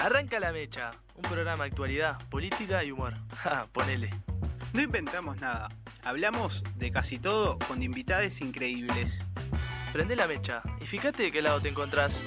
Arranca la mecha, un programa de actualidad, política y humor. Ja, ponele. No inventamos nada, hablamos de casi todo con invitades increíbles. Prende la mecha y fíjate de qué lado te encontrás.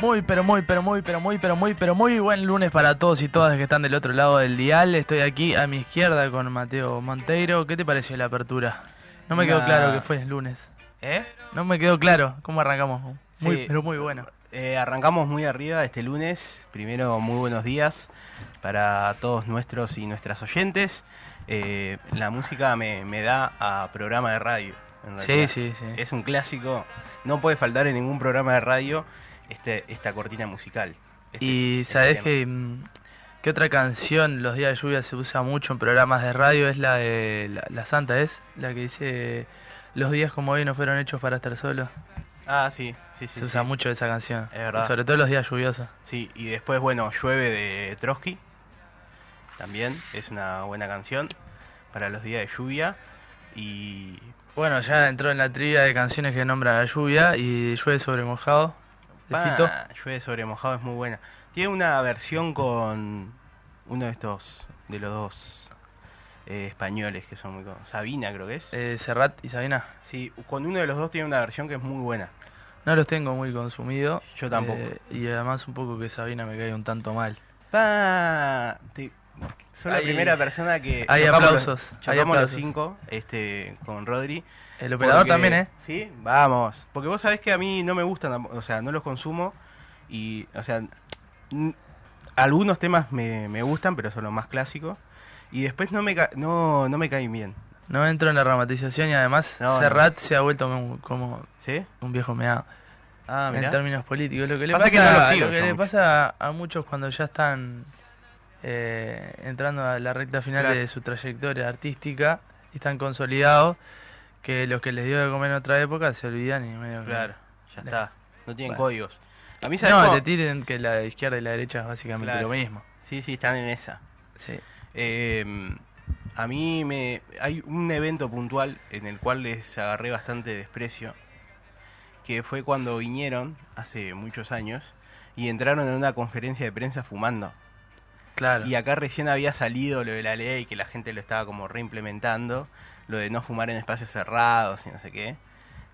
Muy, pero muy, pero muy, pero muy, pero muy, pero muy buen lunes para todos y todas que están del otro lado del dial. Estoy aquí a mi izquierda con Mateo Monteiro. ¿Qué te pareció la apertura? No me quedó claro que fue el lunes. ¿Eh? No me quedó claro cómo arrancamos. Muy, Sí. pero muy bueno. Eh, arrancamos muy arriba este lunes. Primero, muy buenos días para todos nuestros y nuestras oyentes. Eh, la música me, me da a programa de radio. en Sí, sí, sí. Es un clásico. No puede faltar en ningún programa de radio este, esta cortina musical. Este- Y este sabes que mm, qué otra canción los días de lluvia se usa mucho en programas de radio es la de la, la Santa es la que dice los días como hoy no fueron hechos para estar solos. Ah, sí, sí, sí. se usa sí. mucho esa canción. Es verdad. Sobre todo los días lluviosos. Sí, y después, bueno, Llueve de Trotsky. También es una buena canción para los días de lluvia. Y. Bueno, ya entró en la trivia de canciones que nombran la lluvia y llueve sobre mojado. De Pa, Fito. Llueve sobre mojado es muy buena. Tiene una versión con uno de estos, de los dos eh, españoles que son muy. con- Sabina, creo que es. Eh, Serrat y Sabina. Sí, con uno de los dos tiene una versión que es muy buena. No los tengo muy consumido. Yo tampoco. eh, y además un poco que Sabina me cae un tanto mal. Pa, te- Soy la primera persona que. hay aplausos, Los, hay chocamos los aplausos. cinco este, con Rodri. El operador Porque- también, ¿eh? Sí, vamos. Porque vos sabés que a mí no me gustan, o sea, no los consumo. Y, o sea, algunos temas me, me gustan, pero son los más clásicos. Y después no me, ca- no, no me caen bien. No entro en la dramatización y además No, no. Serrat se ha vuelto un- como ¿Sí? un viejo meado Ah, en términos políticos. Lo que le Pasa pasa, que no lo sigo lo que le pasa a muchos cuando ya están eh, entrando a la recta final Claro. de su trayectoria artística y están consolidados, que los que les dio de comer en otra época se olvidan y medio que- Claro, ya está. No tienen Bueno. códigos. A mí, ¿sabes No, cómo? te tiren que la izquierda y la derecha es básicamente Claro. lo mismo. Sí, sí, están en esa. Sí. Eh, a mí me hay un evento puntual en el cual les agarré bastante desprecio, que fue cuando vinieron hace muchos años y entraron en una conferencia de prensa fumando. Claro. Y acá recién había salido lo de la ley, que la gente lo estaba como reimplementando, lo de no fumar en espacios cerrados y no sé qué.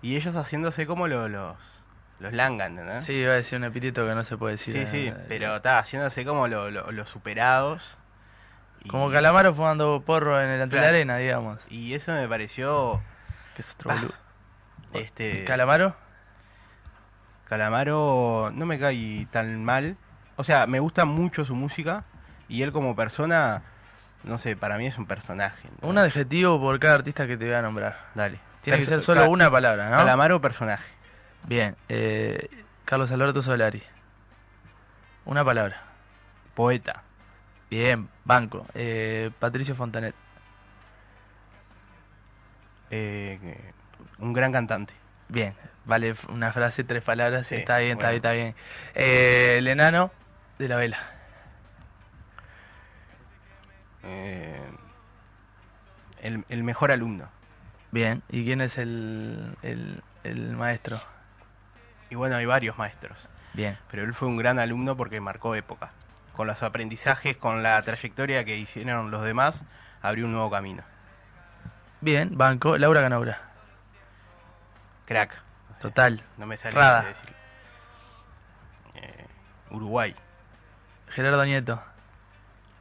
Y ellos haciéndose como lo- los, los langan, ¿no? Sí, iba a decir un epíteto que no se puede decir. sí, sí, eh, pero está haciéndose como lo- lo- los superados. Y- Como Calamaro fumando porro en el ante la Claro. arena, digamos. Y eso me pareció Que es otro Bah. Este ¿Calamaro? Calamaro no me cae tan mal. O sea, me gusta mucho su música y él como persona, no sé, para mí es un personaje. ¿no? Un adjetivo por cada artista que te voy a nombrar. Dale, Tiene que ser solo una palabra, ¿no? Calamaro personaje. Bien. eh, Carlos Alberto Solari. Una palabra. Poeta. Bien. Banco. Eh, Patricio Fontanet. eh, un gran cantante. Bien. Vale, una frase, tres palabras. Sí, está bien, está bien, está bien. Eh, el enano de la vela. Eh, el, el mejor alumno. Bien. ¿Y quién es el, el, el maestro? Y bueno, hay varios maestros. Bien. Pero él fue un gran alumno porque marcó época. Con los aprendizajes, con la trayectoria que hicieron los demás, abrió un nuevo camino. Bien. Banco. Laura Ganaura. Crack. O sea, Total. No me sale Rada. de decir. Eh, Uruguay. Gerardo Nieto.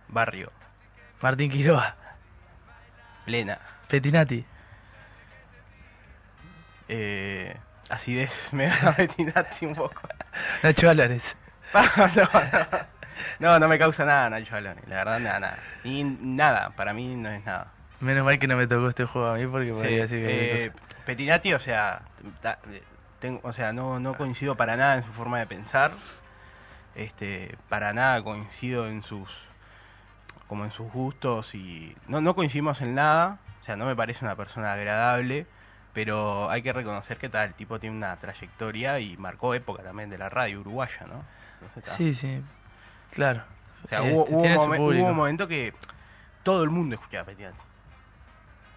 Barrio. Martín Quiroga. Plena. Petinati. Eh, acidez. Me da Bettinati un poco. Nacho Álvarez. no, no. No, no me causa nada Nacho Alone. La verdad, nada, nada. Y nada, para mí no es nada. Menos mal que no me tocó este juego a mí porque podría decir que... eh, Pettinati, o sea, ta- tengo, o sea, no, no coincido para nada en su forma de pensar. Este, para nada coincido en sus como en sus gustos y no no coincidimos en nada, o sea, no me parece una persona agradable, pero hay que reconocer que tal, el tipo tiene una trayectoria y marcó época también de la radio uruguaya, ¿no? Entonces. Sí, sí, claro. O sea, Este, hubo, hubo tiene un su momen- público. hubo un momento que todo el mundo escuchaba a Pettinati.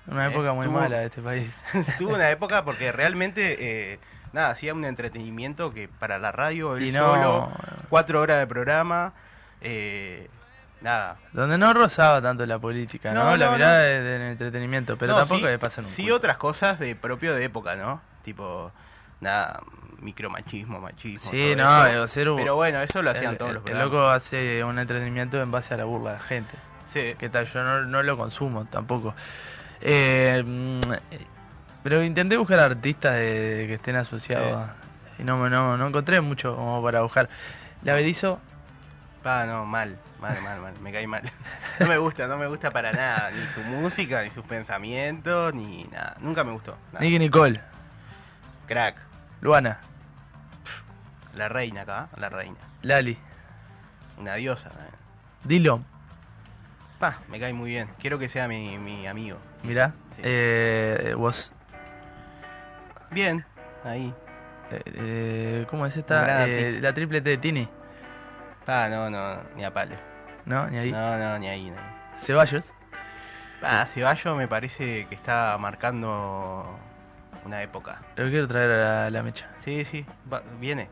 Una eh, época muy tuvo- mala de este país. Tuvo una época porque realmente, eh, nada, hacía un entretenimiento que para la radio, él Y no- solo, cuatro horas de programa, eh, nada. Donde no rozaba tanto la política, ¿no? No, la mirada de- del entretenimiento, pero tampoco sí, le pasan un Sí, culo. otras cosas de propio de época, ¿no? Tipo, nada, micromachismo, machismo. Sí, no, eso. ser un- Pero bueno, eso lo hacían el, todos los el programas. loco hace un entretenimiento en base a la burla de la gente. Sí. ¿Qué tal? Yo no, no lo consumo tampoco. Eh, mm, pero intenté buscar artistas de- que estén asociados y no, no, no encontré mucho como para buscar. La Berizo, Ah, no, mal, mal, mal, mal, me cae mal. No me gusta, no me gusta para nada, ni su música, ni sus pensamientos, ni nada. Nunca me gustó. nada. Nicky Nicole, Crack, Luana, la reina acá, la reina. Lali, Una diosa. eh. Dillon, Pa, me cae muy bien. Quiero que sea mi, mi amigo. mirá, Sí. eh, vos, Bien, ahí. eh, eh, ¿cómo es esta? Eh, la triple T de Tini, Pa, no, no, ni a palo. ¿no? Ni ahí. No, no, ni ahí, ahí. Ceballos, Pa, Ceballos me parece que está marcando una época. lo quiero traer a la, la mecha. Sí, sí, va- viene.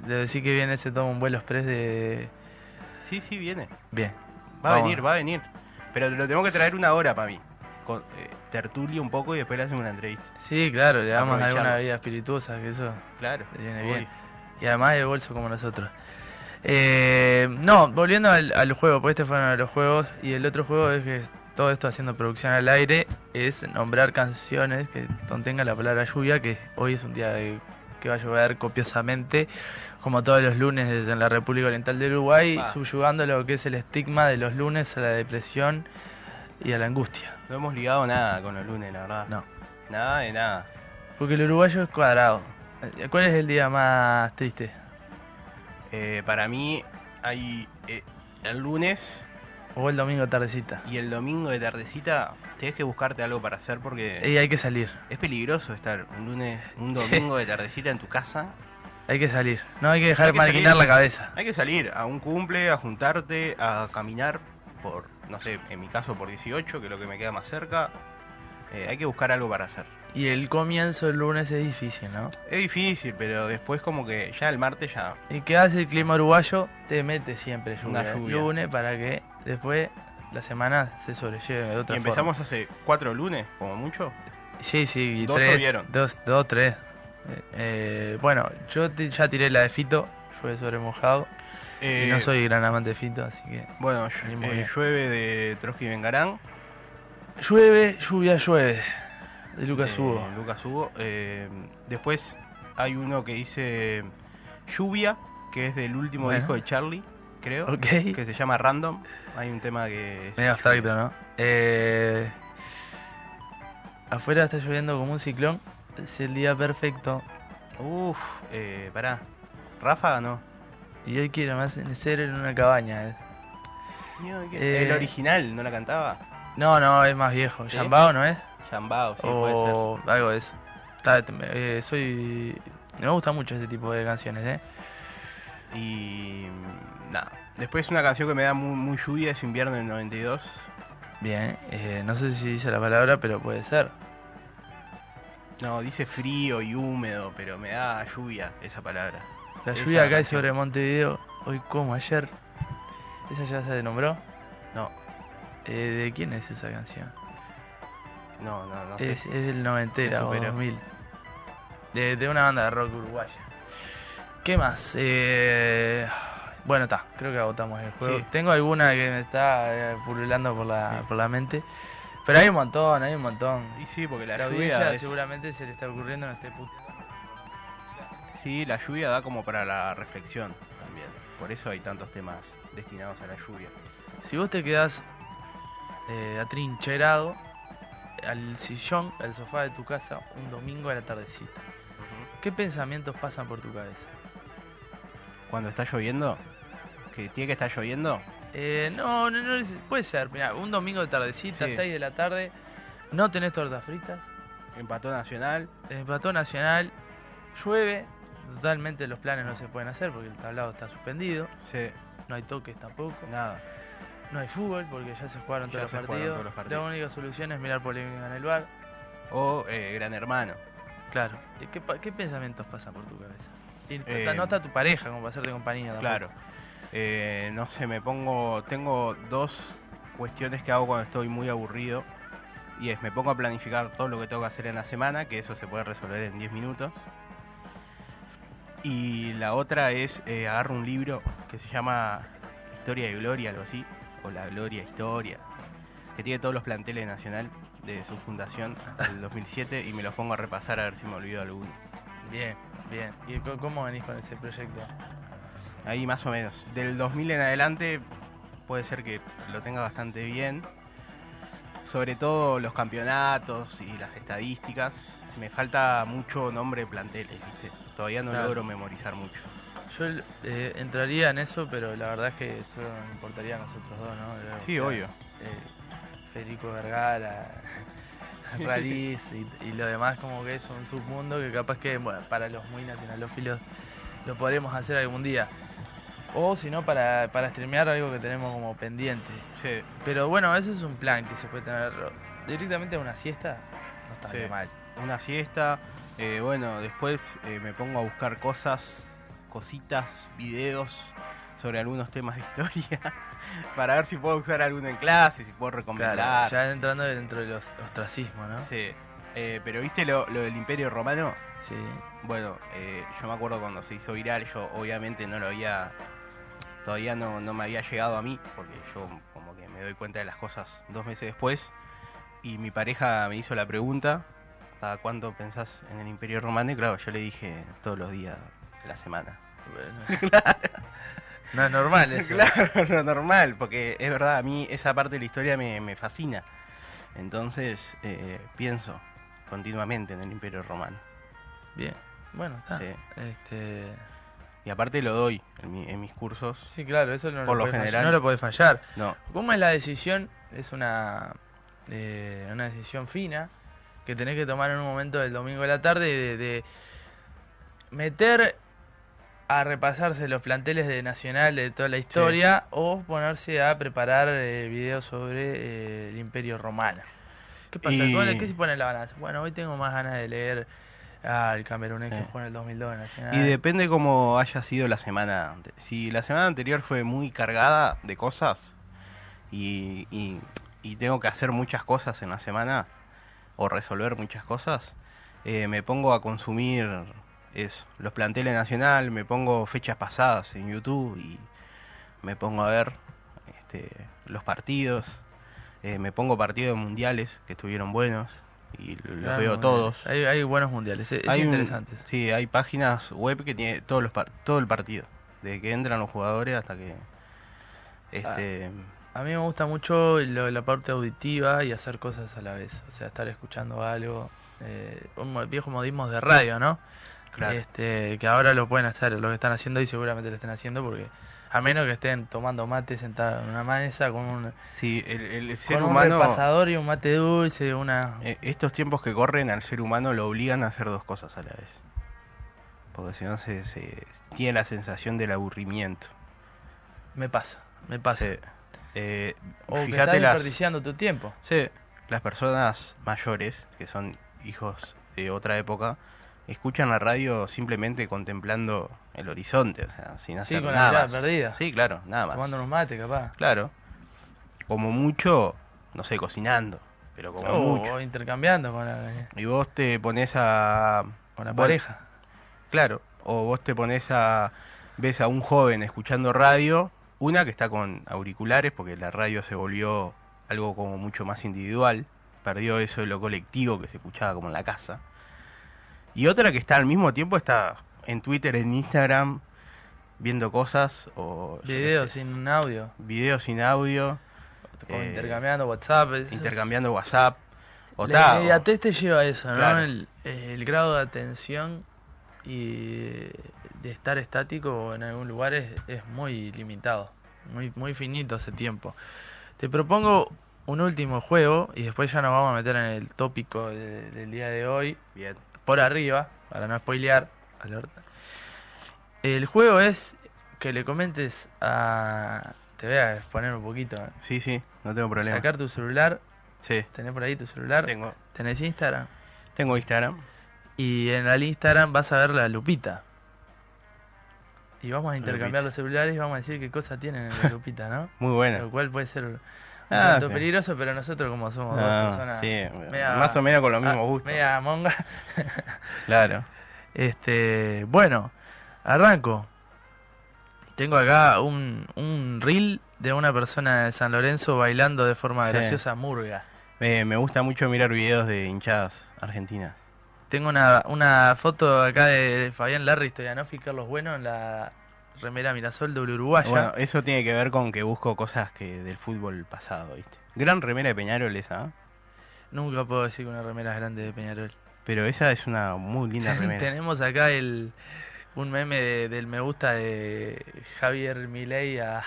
De decir que viene se toma un vuelo express de... Sí, sí, viene. Bien. Va a venir, va a venir. Pero lo tengo que traer una hora para mí. Con, eh, tertulia un poco y después le hacemos una entrevista. Sí, claro, le damos alguna bebida espirituosa, que eso Claro. le viene bien. Y además de bolso como nosotros. Eh, no, volviendo al, al juego, pues este fue uno de los juegos. Y el otro juego es que todo esto haciendo producción al aire es nombrar canciones que contengan la palabra lluvia, que hoy es un día de- que va a llover copiosamente, como todos los lunes en la República Oriental de Uruguay, Ah. subyugando lo que es el estigma de los lunes a la depresión y a la angustia. No hemos ligado nada con los lunes, la verdad. No. Nada de nada. Porque el uruguayo es cuadrado. ¿Cuál es el día más triste? Eh, para mí hay eh, el lunes O el domingo tardecita. y el domingo de tardecita tenés que buscarte algo para hacer porque Y hay que salir. es peligroso estar un lunes, un Sí. domingo de tardecita en tu casa. Hay que salir. No hay que dejar Hay que maquinar salir. la cabeza. Hay que salir a un cumple, a juntarte, a caminar por, no sé, en mi caso por 18, que es lo que me queda más cerca. Eh, hay que buscar algo para hacer. Y el comienzo del lunes es difícil, ¿no? Es difícil, pero después como que ya el martes ya... ¿Y qué hace el clima uruguayo? Te mete siempre lluvia. Una el lluvia. lunes para que después la semana se sobrelleve de otra Y empezamos hace cuatro lunes, como mucho. Sí, sí. Y Dos tres. Dos, dos, tres. Eh, eh, bueno, yo ya tiré la de Fito. Llueve sobre mojado. Eh, y no soy gran amante de Fito, así que... Bueno, eh, llueve de Trotsky Vengarán. Llueve, lluvia, llueve. De Lucas eh, Hugo. Lucas Hugo. Eh, después hay uno que dice Lluvia, que es del último Bueno. disco de Charlie, creo. Ok. Que se llama Random. Hay un tema que... es- Medio abstracto, ¿no? Eh, afuera está lloviendo como un ciclón. Es el día perfecto. Uf, eh, pará. Ráfaga no. Y hoy quiero más ser en una cabaña. eh. Eh, El original, ¿no la cantaba? No, no, es más viejo. ¿Sí? Yambao, ¿no es? Yambao, sí, puede ser. o algo de eso. Eh, soy. Me gusta mucho ese tipo de canciones, ¿eh? Y. Nada. Después una canción que me da muy, muy lluvia es Invierno del 92. Bien, eh, no sé si dice la palabra, pero puede ser. No, dice frío y húmedo, pero me da lluvia esa palabra. La Esa lluvia cae canción. sobre Montevideo hoy como ayer. ¿Esa ya se nombró? No, Eh, ¿De quién es esa canción? No, no, no sé. es, es del noventera Me o superó. 2000. De, de una banda de rock uruguaya. ¿Qué más? Eh, bueno, está, creo que agotamos el juego. Sí. Tengo alguna que me está eh, pululando por la, Sí. por la mente. Pero hay un montón, hay un montón. Y sí, porque la, La, lluvia. es- seguramente se le está ocurriendo en este puto. Sí, la lluvia da como para la reflexión también. Por eso hay tantos temas destinados a la lluvia. Si vos te quedás eh, atrincherado al sillón, al sofá de tu casa, un domingo a la tardecita, ¿qué pensamientos pasan por tu cabeza? Cuando está lloviendo, que tiene que estar lloviendo, Eh, no, no, no, puede ser. Un domingo de tardecita, Sí. 6 de la tarde, no tenés tortas fritas, empató Nacional. empató Nacional, llueve, totalmente los planes no se pueden hacer porque el tablado está suspendido, Sí, no hay toques tampoco, nada. No hay fútbol porque ya se jugaron, Ya todos, se los jugaron partidos. todos los partidos. La única solución es mirar polémica en el bar. O eh, Gran Hermano. Claro, ¿y ¿qué, pensamientos pasan por tu cabeza? Y no Eh, no está tu pareja como para hacerte compañía. Claro. Eh, no sé, me pongo. Tengo dos cuestiones que hago cuando estoy muy aburrido. Y es, me pongo a planificar todo lo que tengo que hacer en la semana, que eso se puede resolver en 10 minutos. Y la otra es, eh, agarro un libro que se llama Historia y Gloria, algo así. O La Gloria Historia. Que tiene todos los planteles de Nacional de su fundación hasta el 2007. Y me los pongo a repasar a ver si me olvido alguno. Bien, bien. ¿Y cómo venís con ese proyecto? Ahí más o menos. Del 2000 en adelante puede ser que lo tenga bastante bien. Sobre todo los campeonatos y las estadísticas. Me falta mucho nombre de planteles, ¿viste? Todavía no Claro. logro memorizar mucho. Yo eh, entraría en eso, pero la verdad es que eso nos importaría a nosotros dos, ¿no? Sí, sea, obvio. eh, Federico Vergara, Raliz y, y lo demás como que es un submundo que capaz que bueno, para los muy nacionalófilos lo podremos hacer algún día. O si no, para, para streamear algo que tenemos como pendiente. Sí, Pero bueno, eso es un plan que se puede tener directamente a una siesta. No estaría Sí. mal. una siesta. eh, bueno, después eh, me pongo a buscar cosas, cositas, videos sobre algunos temas de historia. para ver si puedo usar alguno en clase, si puedo recomendar. Claro, ya entrando dentro del os- ostracismo, ¿no? Sí. Eh, pero viste lo, lo del Imperio Romano. Sí. Bueno, eh, yo me acuerdo cuando se hizo viral, yo obviamente no lo había, todavía no, no me había llegado a mí, porque yo como que me doy cuenta de las cosas dos meses después, y mi pareja me hizo la pregunta, ¿cada cuánto pensás en el Imperio Romano? Y claro, yo le dije todos los días de la semana. No es normal eso. claro, lo normal, porque es verdad, a mí esa parte de la historia me, me fascina. Entonces eh, pienso continuamente en el Imperio Romano. Bien. Bueno, está. Sí. Este, Y aparte lo doy en, mi- en mis cursos. sí, claro, eso no Por lo, lo fallar, general. no lo puede fallar. No, ¿Cómo es la decisión? Es una, eh, una decisión fina que tenés que tomar en un momento del domingo de la tarde de, de meter a repasarse los planteles de Nacional de toda la historia o ponerse a preparar eh, videos sobre eh, el Imperio Romano. ¿Qué pasa? Y- ¿Cuál- ¿Qué se pone en la balanza? Bueno, hoy tengo más ganas de leer al camerunés Sí. que jugó en el 2002 en Nacional. Y depende cómo haya sido la semana. Si la semana anterior fue muy cargada de cosas y, y- y tengo que hacer muchas cosas en la semana o resolver muchas cosas, eh, me pongo a consumir eso, los planteles nacional, me pongo fechas pasadas en YouTube y me pongo a ver este, los partidos, eh, me pongo partidos mundiales que estuvieron buenos y los Claro, veo todos. Hay, hay buenos mundiales, es, es Hay un- interesante. eso. sí, hay páginas web que tiene todos los par- todo el partido, desde que entran los jugadores hasta que este A mí me gusta mucho lo- la parte auditiva y hacer cosas a la vez. O sea, estar escuchando algo. Eh, un viejos modismos de radio, ¿no? Claro. Este, que ahora lo pueden hacer, lo que están haciendo y seguramente lo están haciendo porque a menos que estén tomando mate sentados en una mesa con un, Sí, el, el ser con un humano, repasador y un mate dulce, una... eh, estos tiempos que corren al ser humano lo obligan a hacer dos cosas a la vez. Porque si no se, se tiene la sensación del aburrimiento. Me pasa, me pasa. Sí. Eh, O que fíjate estás las, desperdiciando tu tiempo. sí, las personas mayores, que son hijos de otra época, escuchan la radio simplemente contemplando el horizonte, o sea, sin Sí, hacer con la nada mirada más. perdida. Sí, claro, nada más. Tomando unos mates, capaz. Claro. Como mucho, no sé, cocinando, pero como O, mucho. o intercambiando con la, Y vos te pones a... con la pareja. Claro, o vos te pones a... ves a un joven escuchando radio, una que está con auriculares, porque la radio se volvió algo como mucho más individual, perdió eso de lo colectivo que se escuchaba como en la casa. Y otra que está al mismo tiempo, está en Twitter, en Instagram, viendo cosas, o... Videos sé, sin audio. videos sin audio, o Eh, intercambiando WhatsApp. es- intercambiando WhatsApp. O La inmediatez te lleva a eso, ¿no? El, el grado de atención y de estar estático en algún lugar es, es muy limitado, muy, muy finito ese tiempo. Te propongo un último juego y después ya nos vamos a meter en el tópico de- del día de hoy, Bien. Por arriba, para no spoilear. alerta. El juego es que le comentes a... Te voy a exponer un poquito. ¿eh? Sí, sí, no tengo problema. Sacar tu celular, Sí, tenés por ahí tu celular, tengo, tenés Instagram. tengo Instagram. Y en el Instagram vas a ver la lupita. Y vamos a intercambiar Lupita. los celulares y vamos a decir qué cosas tienen en la lupita, ¿no? Muy Lo buena. cual puede ser Ah, sí. peligroso, pero nosotros como somos Ah, dos personas sí, media- más o menos con los mismos ah, gustos. media monga. Claro. Este, bueno, arranco. Tengo acá un, un reel de una persona de San Lorenzo bailando de forma Sí. graciosa murga. Me, me gusta mucho mirar videos de hinchadas argentinas. Tengo una, una foto acá de Fabián Larry Stoyanov y Carlos Bueno en la remera Mirasol doble uruguaya. Bueno, eso tiene que ver con que busco cosas que del fútbol pasado, ¿viste? Gran remera de Peñarol esa, ¿eh? Nunca puedo decir que una remera es grande de Peñarol. pero esa es una muy linda remera. Tenemos acá el un meme de- del me gusta de Javier Milei a,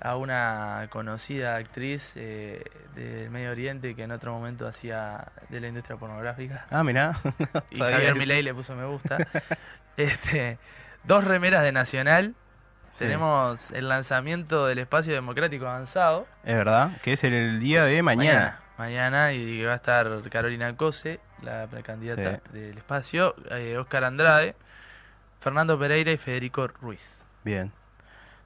a una conocida actriz eh, del Medio Oriente que en otro momento hacía de la industria pornográfica. Ah, mirá. Y Javier. Milei le puso me gusta. este, dos remeras de Nacional. Sí. Tenemos el lanzamiento del Espacio Democrático Avanzado. Es verdad, que es el día de mañana. Mañana, y va a estar Carolina Cose, la precandidata Sí. del espacio, eh, Oscar Andrade, Fernando Pereira y Federico Ruiz. Bien.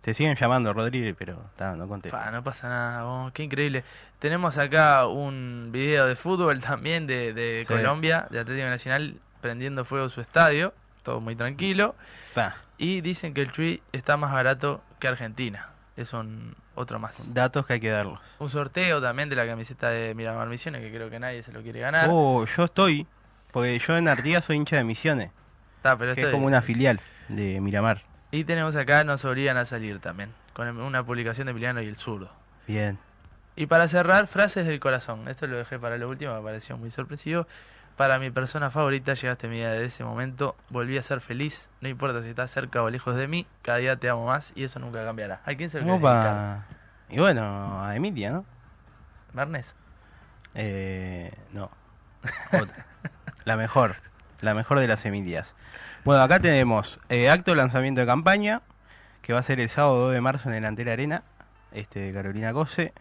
Te siguen llamando, Rodríguez, pero ta, no contesta. Pa, no pasa nada, vos, qué increíble. Tenemos acá un video de fútbol también de, de Sí. Colombia, de Atlético Nacional, prendiendo fuego su estadio, todo muy tranquilo. Pa, Y dicen que el Chuy está más barato que Argentina. Es un otro más. datos que hay que darlos. Un sorteo también de la camiseta de Miramar Misiones, que creo que nadie se lo quiere ganar. Oh, yo estoy, porque yo en Artigas soy hincha de Misiones, pero que es como una filial de Miramar. Y tenemos acá Nos obligan a salir también, con una publicación de Emiliano y el zurdo. Bien. Y para cerrar, frases del corazón. Esto lo dejé para lo último, me pareció muy sorpresivo. Para mi persona favorita llegaste mi día desde ese momento. Volví a ser feliz. No importa si estás cerca o lejos de mí. Cada día te amo más y eso nunca cambiará. ¿A quién se lo? Opa. Y bueno, a Emilia, ¿no? ¿Barnes? Eh, no. Otra. la mejor. La mejor de las Emilias. Bueno, acá tenemos eh, acto de lanzamiento de campaña, que va a ser el sábado 2 de marzo en el Antela Arena, este de Carolina Cose.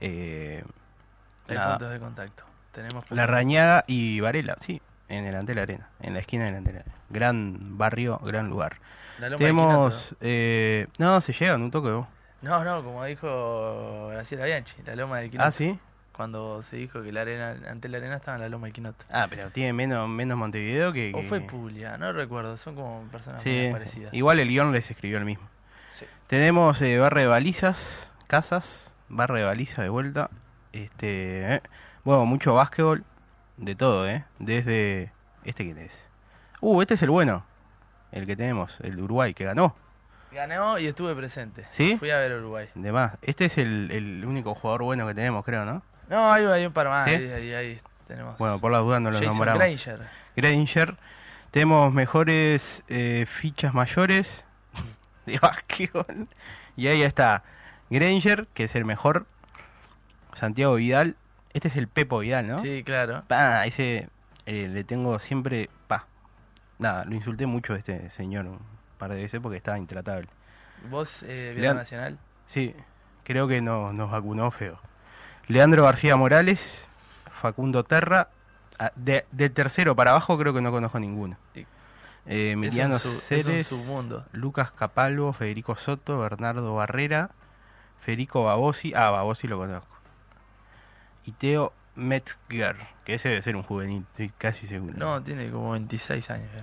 Eh, Hay nada. puntos de contacto. Tenemos La Rañaga y Varela, sí, en el Antela Arena, en la esquina del Antela Arena. Gran barrio, gran lugar. La Loma de Tenemos... Eh, no, se llegan un toque vos. No, no, como dijo Graciela Bianchi, la Loma del Quinoto. Ah, sí. Cuando se dijo que la arena, ante la arena estaba en la Loma del Quinoto. Ah, pero tiene menos, menos Montevideo que... O que- fue Puglia, no recuerdo, son como personas Sí, muy parecidas. igual el guion les escribió el mismo. Sí. Tenemos eh, barra de balizas, casas, barra de baliza de vuelta. Este, eh, bueno, mucho básquetbol, de todo, ¿eh? Desde... ¿Este quién es? Uh, este es el bueno, el que tenemos, el de Uruguay, que ganó. Ganó y estuve presente. ¿Sí? Fui a ver a Uruguay. De más. Este es el, el único jugador bueno que tenemos, creo, ¿no? No, hay, hay un par más. ¿Sí? Ahí, ahí, ahí tenemos. Bueno, por las dudas no Jason nombramos. Granger. Granger. Tenemos mejores eh, fichas mayores de básquetbol. Y ahí está Granger, que es el mejor. Santiago Vidal. Este es el Pepo Vidal, ¿no? Sí, claro. Pa, ese eh, le tengo siempre. Pa. Nada, lo insulté mucho a este señor un par de veces porque estaba intratable. ¿Vos, eh, Nacional? Sí, creo que no, nos vacunó feo. Leandro García Morales, Facundo Terra. ah, de- del tercero para abajo creo que no conozco ninguno. Sí. Eh, Emiliano su- Ceres. Lucas Capalvo, Federico Soto, Bernardo Barrera, Federico Babosi. Ah, Babosi lo conozco. Y Metzger, que ese debe ser un juvenil, estoy casi seguro. No, tiene como 26 años ya.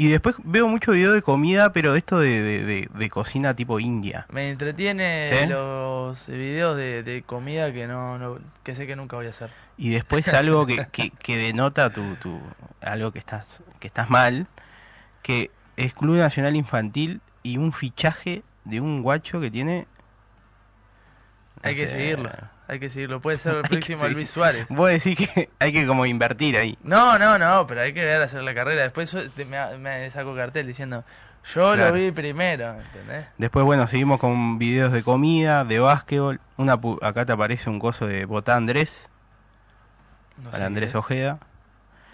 Y después veo mucho video de comida, pero esto de, de- de- de cocina tipo India. Me entretiene ¿Sí? los videos de, comida que no, no que sé que nunca voy a hacer. y después algo que, que, que denota tu, tu algo que estás que estás mal que es Club Nacional Infantil y un fichaje de un guacho que tiene no Hay que seguirlo, hay que seguirlo. Puede ser el próximo. Luis Suárez. vos decís que hay que como invertir ahí No, no, no, pero hay que ver hacer la carrera. Después me, me saco cartel diciendo, yo Claro. lo vi primero, ¿entendés? después bueno seguimos con videos de comida de básquetbol una pu- acá te aparece un coso de Botá Andrés No para Andrés. Ojeda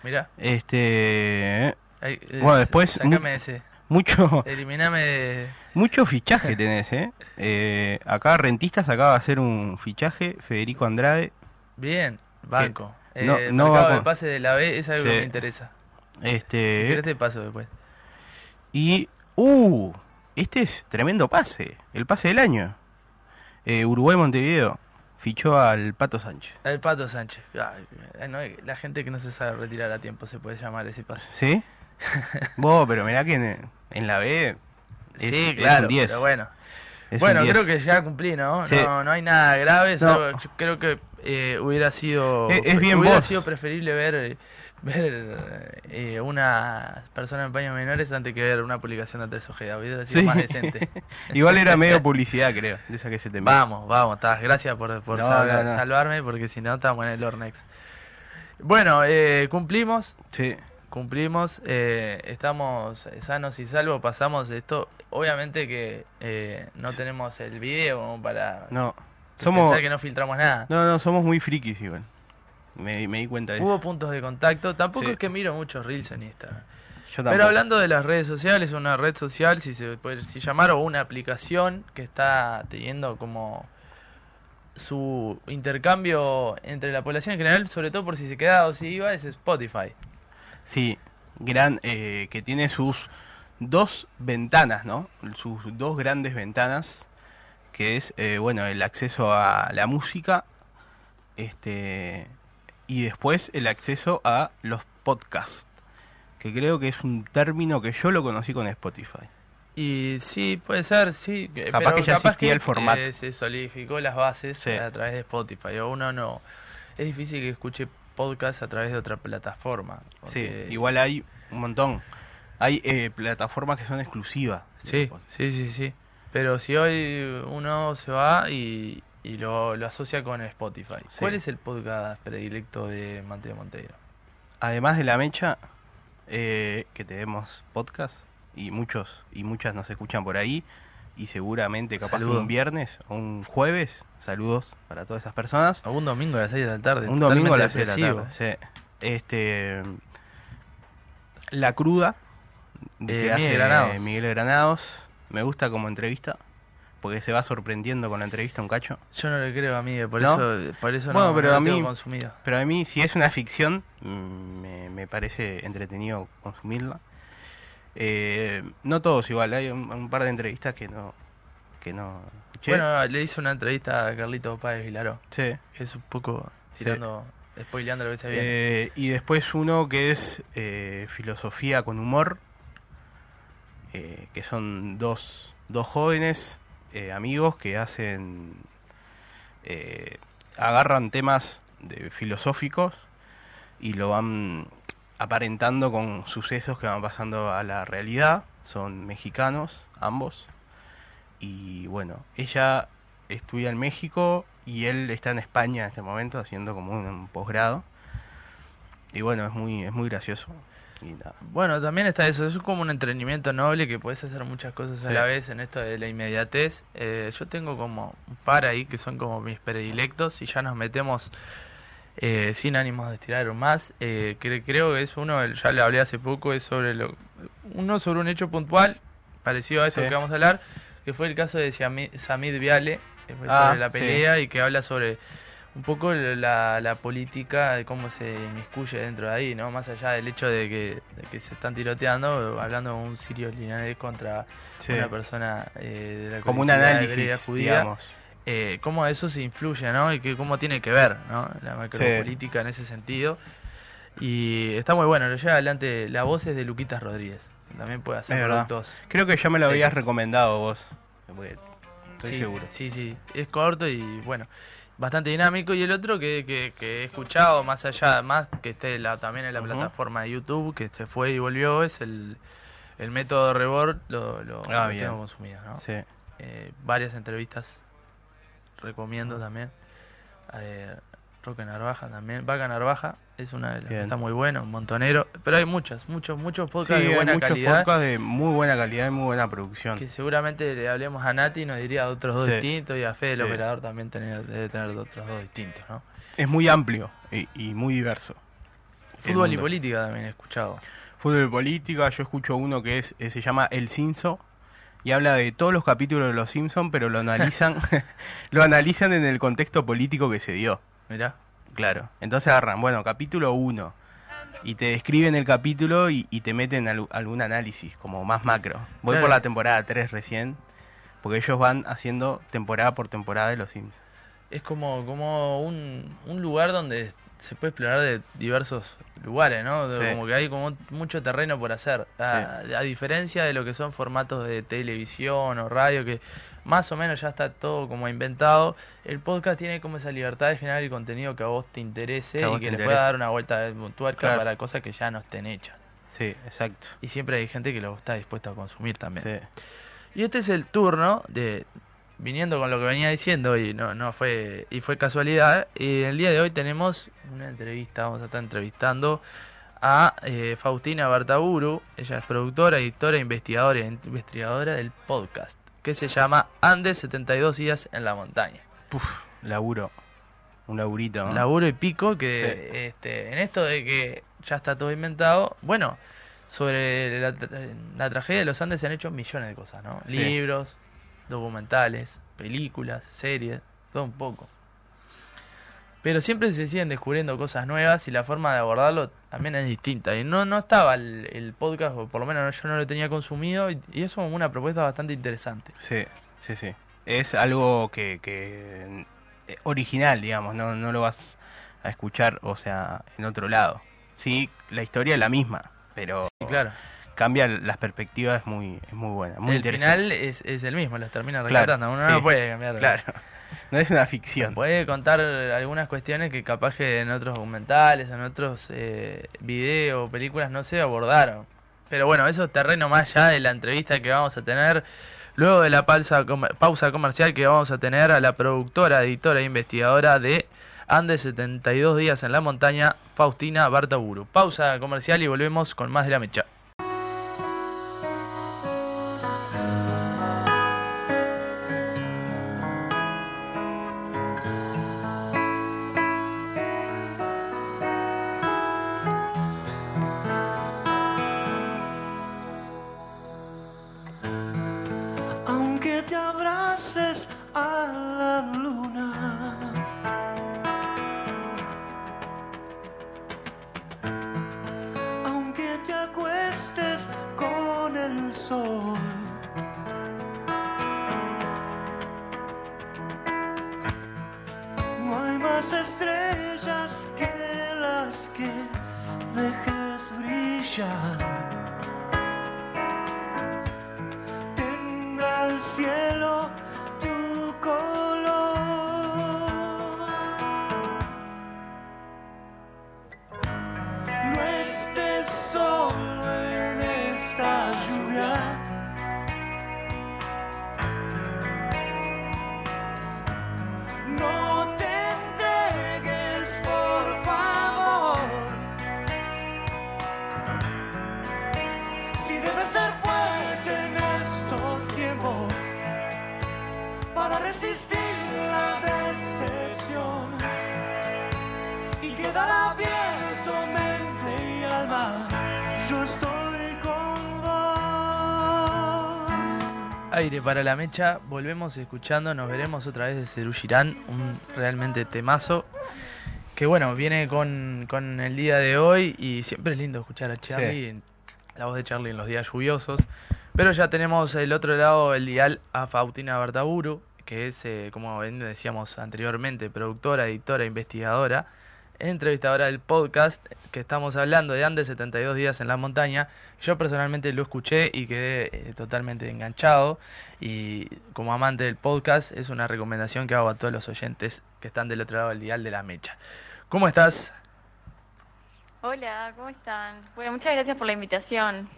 Mirá, este ahí, eh, Bueno, después- Sacame ese, mucho eliminame de... Mucho fichaje tenés, ¿eh? Eh, Acá Rentistas acaba de hacer un fichaje, Federico Andrade. Bien, banco. Eh, No- el no mercado va de pase de la B es algo Sí. que me interesa. Si Este. querés te paso después. Y. ¡Uh! Este es tremendo pase. El pase del año. Eh, Uruguay Montevideo fichó al Pato Sánchez. El Pato Sánchez. Ay, eh, no, la gente que no se sabe retirar a tiempo se puede llamar ese paso. ¿Sí? Vos, pero mirá que en, la B. Es, sí, es claro, un 10. pero bueno. Es Bueno, 10. creo que ya cumplí, ¿no? Sí. No, no hay nada grave. No. yo creo que eh, hubiera sido Es- es bien hubiera vos. sido preferible ver ver eh, una persona en paños menores antes que ver una publicación de Andrés Ojeda. Hubiera sido Sí. más decente. Igual era medio publicidad, creo. De esa que se te. Vamos, vamos, tas, gracias por, por No, no. salvarme porque si no estamos en el Ornex. Bueno, eh, cumplimos, Sí. Cumplimos, eh, estamos sanos y salvos, pasamos esto. Obviamente que eh, no tenemos el video como para No. pensar Somos. que no filtramos nada. No, no, somos muy frikis igual. Me, me di cuenta de Hubo eso. puntos de contacto, tampoco Sí. es que miro muchos reels en Instagram. Yo. Pero hablando de las redes sociales, una red social, si se puede si llamar, o una aplicación que está teniendo como su intercambio entre la población en general, sobre todo por si se queda o si iba, es Spotify. Sí, gran, eh, que tiene sus dos ventanas, ¿no? Sus dos grandes ventanas, que es, eh, bueno, el acceso a la música, este, y después el acceso a los podcasts, que creo que es un término que yo lo conocí con Spotify. Y sí, puede ser, sí. que- Capaz pero que ya existía el formato. eh, se solidificó las bases Sí. a través de Spotify. O uno no. Es difícil que escuche podcast a través de otra plataforma. porque- Sí, igual hay un montón. Hay eh, plataformas que son exclusivas. Sí, Spotify. sí, sí, sí. Pero si hoy uno se va y, y lo, lo asocia con Spotify, Sí. ¿cuál es el podcast predilecto de Mateo Monteiro? Además de la mecha, eh, que tenemos podcast y muchos y muchas nos escuchan por ahí y seguramente capaz que un viernes o un jueves, saludos para todas esas personas. O un domingo a las 6 de la tarde. un domingo a las 6 de la tarde. sí. Este, la cruda Eh, que Miguel hace Granados. Miguel Granados. Me gusta como entrevista porque se va sorprendiendo con la entrevista un cacho. Yo no le creo a Miguel, por ¿No? eso, por eso Bueno, no, pero no a tengo mí- consumido. Pero a mí, si es una ficción, mm, me, me parece entretenido consumirla. Eh, no todos igual, hay un, un par de entrevistas que no... Que no. Bueno, le hice una entrevista a Carlito Páez Vilaró, Sí. que es un poco Sí. tirando, spoileando lo que se viene. Eh, y después uno que es eh, filosofía con humor, eh, que son dos, dos jóvenes eh, amigos que hacen, eh, agarran temas de filosóficos y lo van aparentando con sucesos que van pasando a la realidad. Son mexicanos, ambos. y bueno, ella estudia en México y él está en España en este momento haciendo como un, un posgrado. Y bueno, es muy, es muy gracioso. Y nada. Bueno, también está eso, es como un entretenimiento noble que puedes hacer muchas cosas a la vez en esto de la inmediatez. Eh, yo tengo como un par ahí que son como mis predilectos y ya nos metemos eh, sin ánimos de estirar más. Eh, cre- creo que es uno, ya le hablé hace poco, es sobre lo, uno sobre un hecho puntual, parecido a eso Sí. que vamos a hablar, que fue el caso de Samid Viale, que fue Ah, sobre la sí. pelea y que habla sobre un poco la, la política de cómo se inmiscuye dentro de ahí, ¿no? Más allá del hecho de que, de que se están tiroteando, hablando de un sirio libanés contra Sí. una persona eh, de la Como un análisis, judía, digamos. Eh, cómo eso se influye, ¿no? Y que cómo tiene que ver, ¿no? La macropolítica en ese sentido. Y está muy bueno, lo lleva adelante, la voz es de Luquitas Rodríguez, también puede hacer Es verdad. productos. Creo que ya me lo Sí. habías recomendado vos. Estoy sí, seguro. Sí, sí, es corto y bueno, bastante dinámico. Y el otro que, que, que he escuchado, más allá, más que esté la, también en la plataforma de YouTube, que se fue y volvió, es el, el método Rebord, lo, lo, Ah, tengo consumido, ¿no? Sí. Eh, varias entrevistas recomiendo también. Eh, Roque Narvaja también. Vaca Narvaja es una de las que está muy buena, un montonero. Pero hay muchos, muchos, muchos Sí, podcasts de hay buena muchos calidad. podcasts de muy buena calidad y muy buena producción. Que seguramente le hablemos a Nati y nos diría otros dos Sí. distintos. Y a Fede, el Sí. operador, también tener- debe tener otros dos distintos, ¿no? Es muy amplio y, y muy diverso. Fútbol y política también he escuchado. Fútbol y política, yo escucho uno que es eh, se llama El Simpson y habla de todos los capítulos de Los Simpson, pero lo analizan lo analizan en el contexto político que se dio. Mirá. Claro. Entonces agarran, bueno, capítulo 1 y te describen el capítulo y, y te meten al- algún análisis como más macro. Voy Claro. por la temporada 3 recién, porque ellos van haciendo temporada por temporada de Los Simpsons. Es como, como un, un lugar donde se puede explorar de diversos lugares, ¿no? De- Sí. Como que hay como mucho terreno por hacer. A, a diferencia de lo que son formatos de televisión o radio, que más o menos ya está todo como inventado, el podcast tiene como esa libertad de generar el contenido que a vos te interese y que le pueda dar una vuelta de tuerca Claro. para cosas que ya no estén hechas. Sí, exacto. Y siempre hay gente que lo está dispuesta a consumir también. Sí. Y este es el turno de viniendo con lo que venía diciendo y no no fue y fue casualidad. Y el día de hoy tenemos una entrevista, vamos a estar entrevistando a eh, Faustina Bartaburu, ella es productora, editora, investigadora e investigadora del podcast que se llama Andes 72 días en la montaña. Puf, laburo. Un laburito. ¿no? Laburo y pico que este, en esto de que ya está todo inventado, bueno, sobre la, tra- la tragedia de los Andes se han hecho millones de cosas, ¿no? Sí. Libros, documentales, películas, series, todo un poco. Pero siempre se siguen descubriendo cosas nuevas y la forma de abordarlo también es distinta. Y no, no estaba el, el podcast, o por lo menos yo no lo tenía consumido, y, y es una propuesta bastante interesante. Sí, sí, sí. Es algo que, que eh, original, digamos, no, no lo vas a escuchar, o sea, en otro lado. Sí, la historia es la misma, pero Y claro, cambia las perspectivas, es muy, es muy buena, muy el interesante. final es, es el mismo, los termina Claro, rescatando. Uno sí. no puede cambiar. Claro, no es una ficción. Puede contar algunas cuestiones que capaz que en otros documentales, en otros eh, videos, películas no se abordaron. Pero bueno, eso es terreno más allá de la entrevista que vamos a tener. Luego de la pausa, pausa comercial que vamos a tener a la productora, editora e investigadora de Andes 72 días en la montaña, Faustina Bartaburu. Pausa comercial y volvemos con más de la mecha. Quedar abierto mente y alma. Yo estoy con vos. Aire para la mecha, volvemos escuchando, nos veremos otra vez de Cerú Girán, un realmente temazo. Que bueno, viene con, con el día de hoy y siempre es lindo escuchar a Charlie, la voz de Charlie en los días lluviosos. Pero ya tenemos el otro lado el dial a Fautina Bartaburu, que es, eh, como bien decíamos anteriormente, productora, editora, investigadora, entrevistadora del podcast que estamos hablando de Andes 72 días en la montaña. Yo personalmente lo escuché y quedé eh, totalmente enganchado y como amante del podcast es una recomendación que hago a todos los oyentes que están del otro lado del dial de la mecha. ¿Cómo estás? Hola, ¿cómo están? Bueno, muchas gracias por la invitación.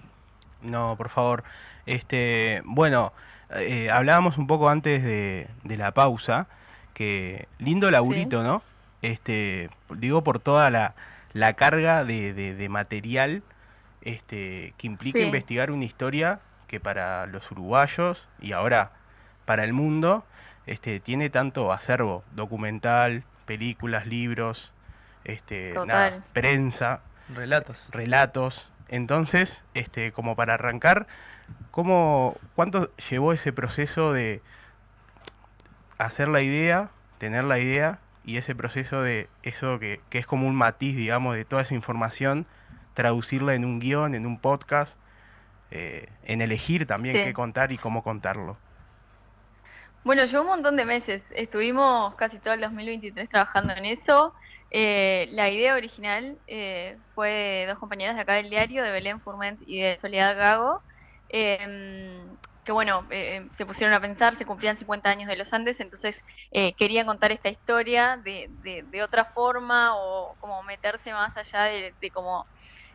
No, por favor. Este, bueno, eh, hablábamos un poco antes de, de la pausa, que lindo laburito, ¿no? Este, digo por toda la, la carga de, de- de material este, que implica Sí. investigar una historia que para los uruguayos y ahora para el mundo este, tiene tanto acervo documental, películas, libros, este, nada, prensa Relatos. relatos. Entonces, este, como para arrancar, ¿cómo, ¿cuánto llevó ese proceso de hacer la idea, tener la idea y ese proceso de eso que, que es como un matiz, digamos, de toda esa información, traducirla en un guion, en un podcast, eh, en elegir también Sí. qué contar y cómo contarlo? Bueno, llevó un montón de meses. Estuvimos casi todo el 2023 trabajando en eso. Eh, la idea original eh, fue de dos compañeras de acá del diario, de Belén Furment y de Soledad Gago, que bueno, eh, se pusieron a pensar, se cumplían 50 años de los Andes, entonces eh, querían contar esta historia de, de- de otra forma o como meterse más allá de, como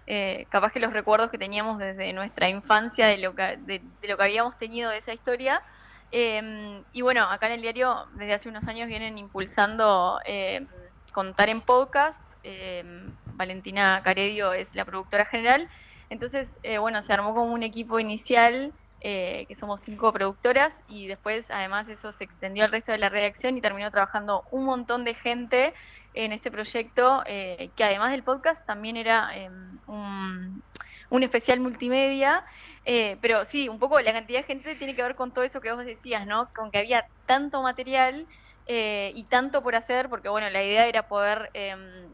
eh, capaz que los recuerdos que teníamos desde nuestra infancia de lo que, de, lo que habíamos tenido de esa historia. Eh, y bueno, acá en el diario desde hace unos años vienen impulsando eh, contar en podcast. eh, Valentina Caredio es la productora general. Entonces, eh, bueno, se armó como un equipo inicial, eh, que somos cinco productoras, y después además eso se extendió al resto de la redacción y terminó trabajando un montón de gente en este proyecto, eh, que además del podcast también era eh, un, un especial multimedia. Eh, pero sí, un poco la cantidad de gente tiene que ver con todo eso que vos decías, ¿no? Con que había tanto material eh, y tanto por hacer, porque bueno, la idea era poder em,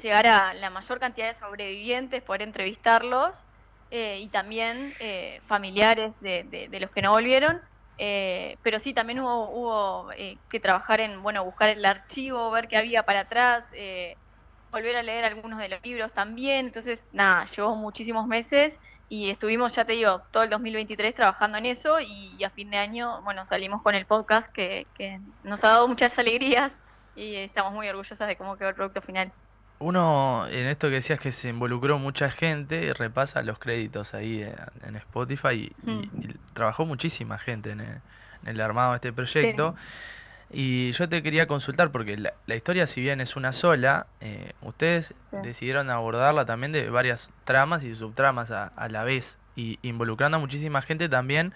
llegar a la mayor cantidad de sobrevivientes, poder entrevistarlos eh, y también eh, familiares de, de- los que no volvieron. Eh, pero sí, también hubo, hubo eh, que trabajar en, bueno, buscar el archivo, ver qué había para atrás, eh, volver a leer algunos de los libros también. Entonces, nada, llevó muchísimos meses y estuvimos, ya te digo, todo el 2023 trabajando en eso y, a fin de año, bueno, salimos con el podcast que, que nos ha dado muchas alegrías y estamos muy orgullosas de cómo quedó el producto final. Uno, en esto que decías que se involucró mucha gente, repasa los créditos ahí en, en Spotify y, Mm. y trabajó muchísima gente en el, en el armado de este proyecto. Y yo te quería consultar, porque la, la historia, si bien es una sola, eh, ustedes Sí. decidieron abordarla también de varias tramas y subtramas a, a la vez, y involucrando a muchísima gente también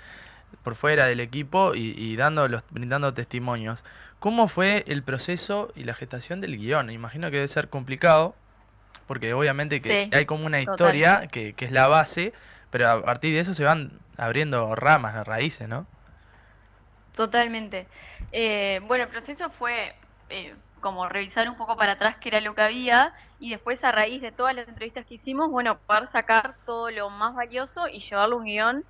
por fuera del equipo y, y dando los, brindando testimonios. ¿Cómo fue el proceso y la gestación del guion? Imagino que debe ser complicado, porque obviamente que Sí, hay como una historia que, que es la base, pero a partir de eso se van abriendo ramas, raíces, ¿no? Totalmente. Eh, bueno, el proceso fue eh, como revisar un poco para atrás qué era lo que había y después a raíz de todas las entrevistas que hicimos, bueno, poder sacar todo lo más valioso y llevarlo a un guion,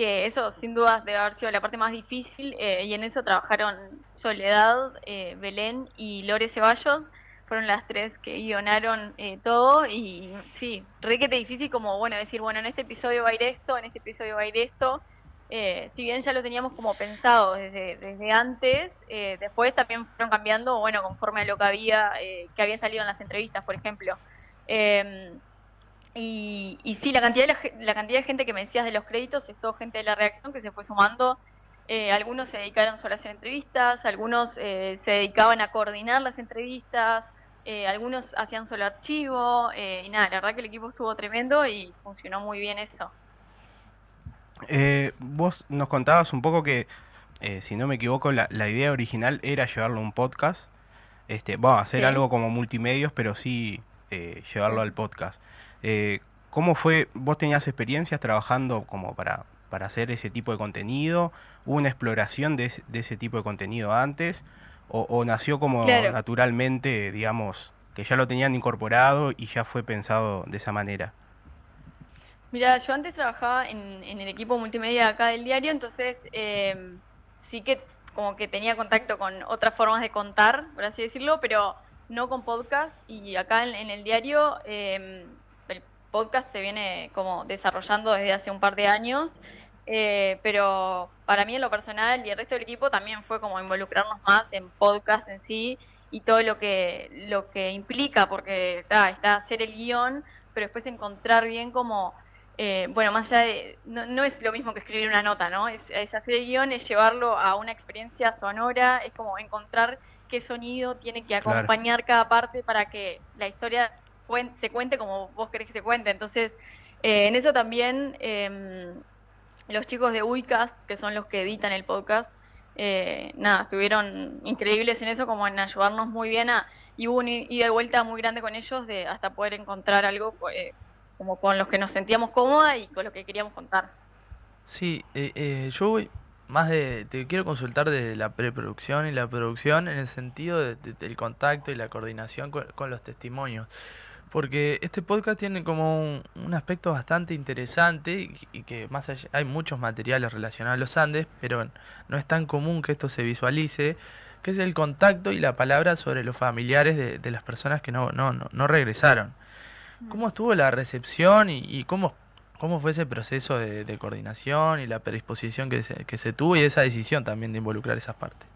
que eso sin dudas debe haber sido la parte más difícil eh, y en eso trabajaron Soledad, eh, Belén y Lore Ceballos. Fueron las tres que guionaron eh, todo y sí, requete difícil como, bueno, decir, bueno, en este episodio va a ir esto, en este episodio va a ir esto. Eh, si bien ya lo teníamos como pensado desde, desde antes, después también fueron cambiando, bueno, conforme a lo que había, que había salido en las entrevistas, por ejemplo. Y, y sí, la cantidad, de la, cantidad de gente que me decías de los créditos es todo gente de la reacción que se fue sumando. Eh, algunos se dedicaron solo a hacer entrevistas, algunos eh, se dedicaban a coordinar las entrevistas, eh, algunos hacían solo archivo, eh, y nada, la verdad que el equipo estuvo tremendo y funcionó muy bien eso. Eh, vos nos contabas un poco que si no me equivoco, la, la idea original era llevarlo a un podcast. Este, bueno, hacer Sí. algo como multimedios, pero sí eh, llevarlo al podcast. Eh, ¿Cómo fue? ¿Vos tenías experiencias trabajando como para, para hacer ese tipo de contenido? ¿Hubo una exploración de, ese- de ese tipo de contenido antes? ¿O, o nació como Claro. naturalmente, digamos, que ya lo tenían incorporado y ya fue pensado de esa manera? Mira, yo antes trabajaba en, en el equipo multimedia acá del diario, entonces eh, sí que como que tenía contacto con otras formas de contar, por así decirlo, pero no con podcast. Y acá en, en el diario eh, el podcast se viene como desarrollando desde hace un par de años, eh, pero para mí en lo personal y el resto del equipo también fue como involucrarnos más en podcast en sí y todo lo que lo que implica, porque ta, está hacer el guion, pero después encontrar bien como eh, bueno, más allá de, no, no es lo mismo que escribir una nota, ¿no? Es, es hacer el guion, es llevarlo a una experiencia sonora, es como encontrar qué sonido tiene que Claro. acompañar cada parte para que la historia cuen- se cuente como vos querés que se cuente. Entonces, eh, en eso también em, los chicos de Uicast, que son los que editan el podcast, eh, nada, estuvieron increíbles en eso, como en ayudarnos muy bien a, y hubo una ida y vuelta muy grande con ellos de hasta poder encontrar algo eh, como con los que nos sentíamos cómodas y con lo que queríamos contar. Sí, eh, yo voy más de, te quiero consultar de la preproducción y la producción en el sentido de- de- del contacto y la coordinación con los testimonios. Porque este podcast tiene como un, un aspecto bastante interesante y, y que más allá, hay muchos materiales relacionados a los Andes, pero no es tan común que esto se visualice, que es el contacto y la palabra sobre los familiares de, de las personas que no, no, no, no regresaron. ¿Cómo estuvo la recepción y, y cómo, cómo fue ese proceso de, de coordinación y la predisposición que se, que se tuvo y esa decisión también de involucrar esas partes?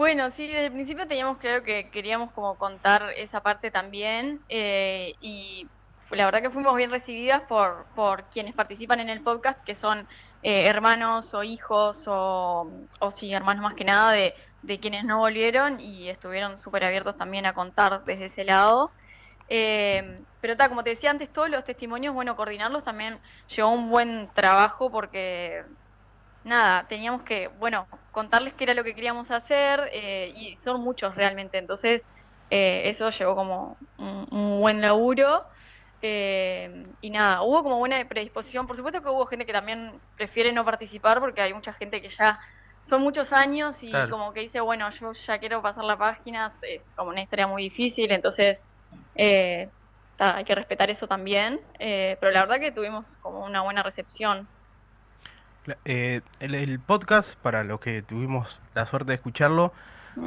Bueno, sí, desde el principio teníamos claro que queríamos como contar esa parte también eh, y la verdad que fuimos bien recibidas por, por quienes participan en el podcast, que son eh, hermanos o hijos o, o sí, hermanos más que nada de, de quienes no volvieron y estuvieron súper abiertos también a contar desde ese lado. Eh, pero tal, como te decía antes, todos los testimonios, bueno, coordinarlos también llevó un buen trabajo porque nada, teníamos que, bueno, contarles qué era lo que queríamos hacer eh, y son muchos realmente, entonces eh, eso llevó como un, un buen laburo eh, y nada, hubo como buena predisposición, por supuesto que hubo gente que también prefiere no participar porque hay mucha gente que ya son muchos años y Claro. como que dice, bueno, yo ya quiero pasar la página, es como una historia muy difícil, entonces eh, ta, hay que respetar eso también, eh, pero la verdad que tuvimos como una buena recepción. Eh, el, el podcast, para los que tuvimos la suerte de escucharlo,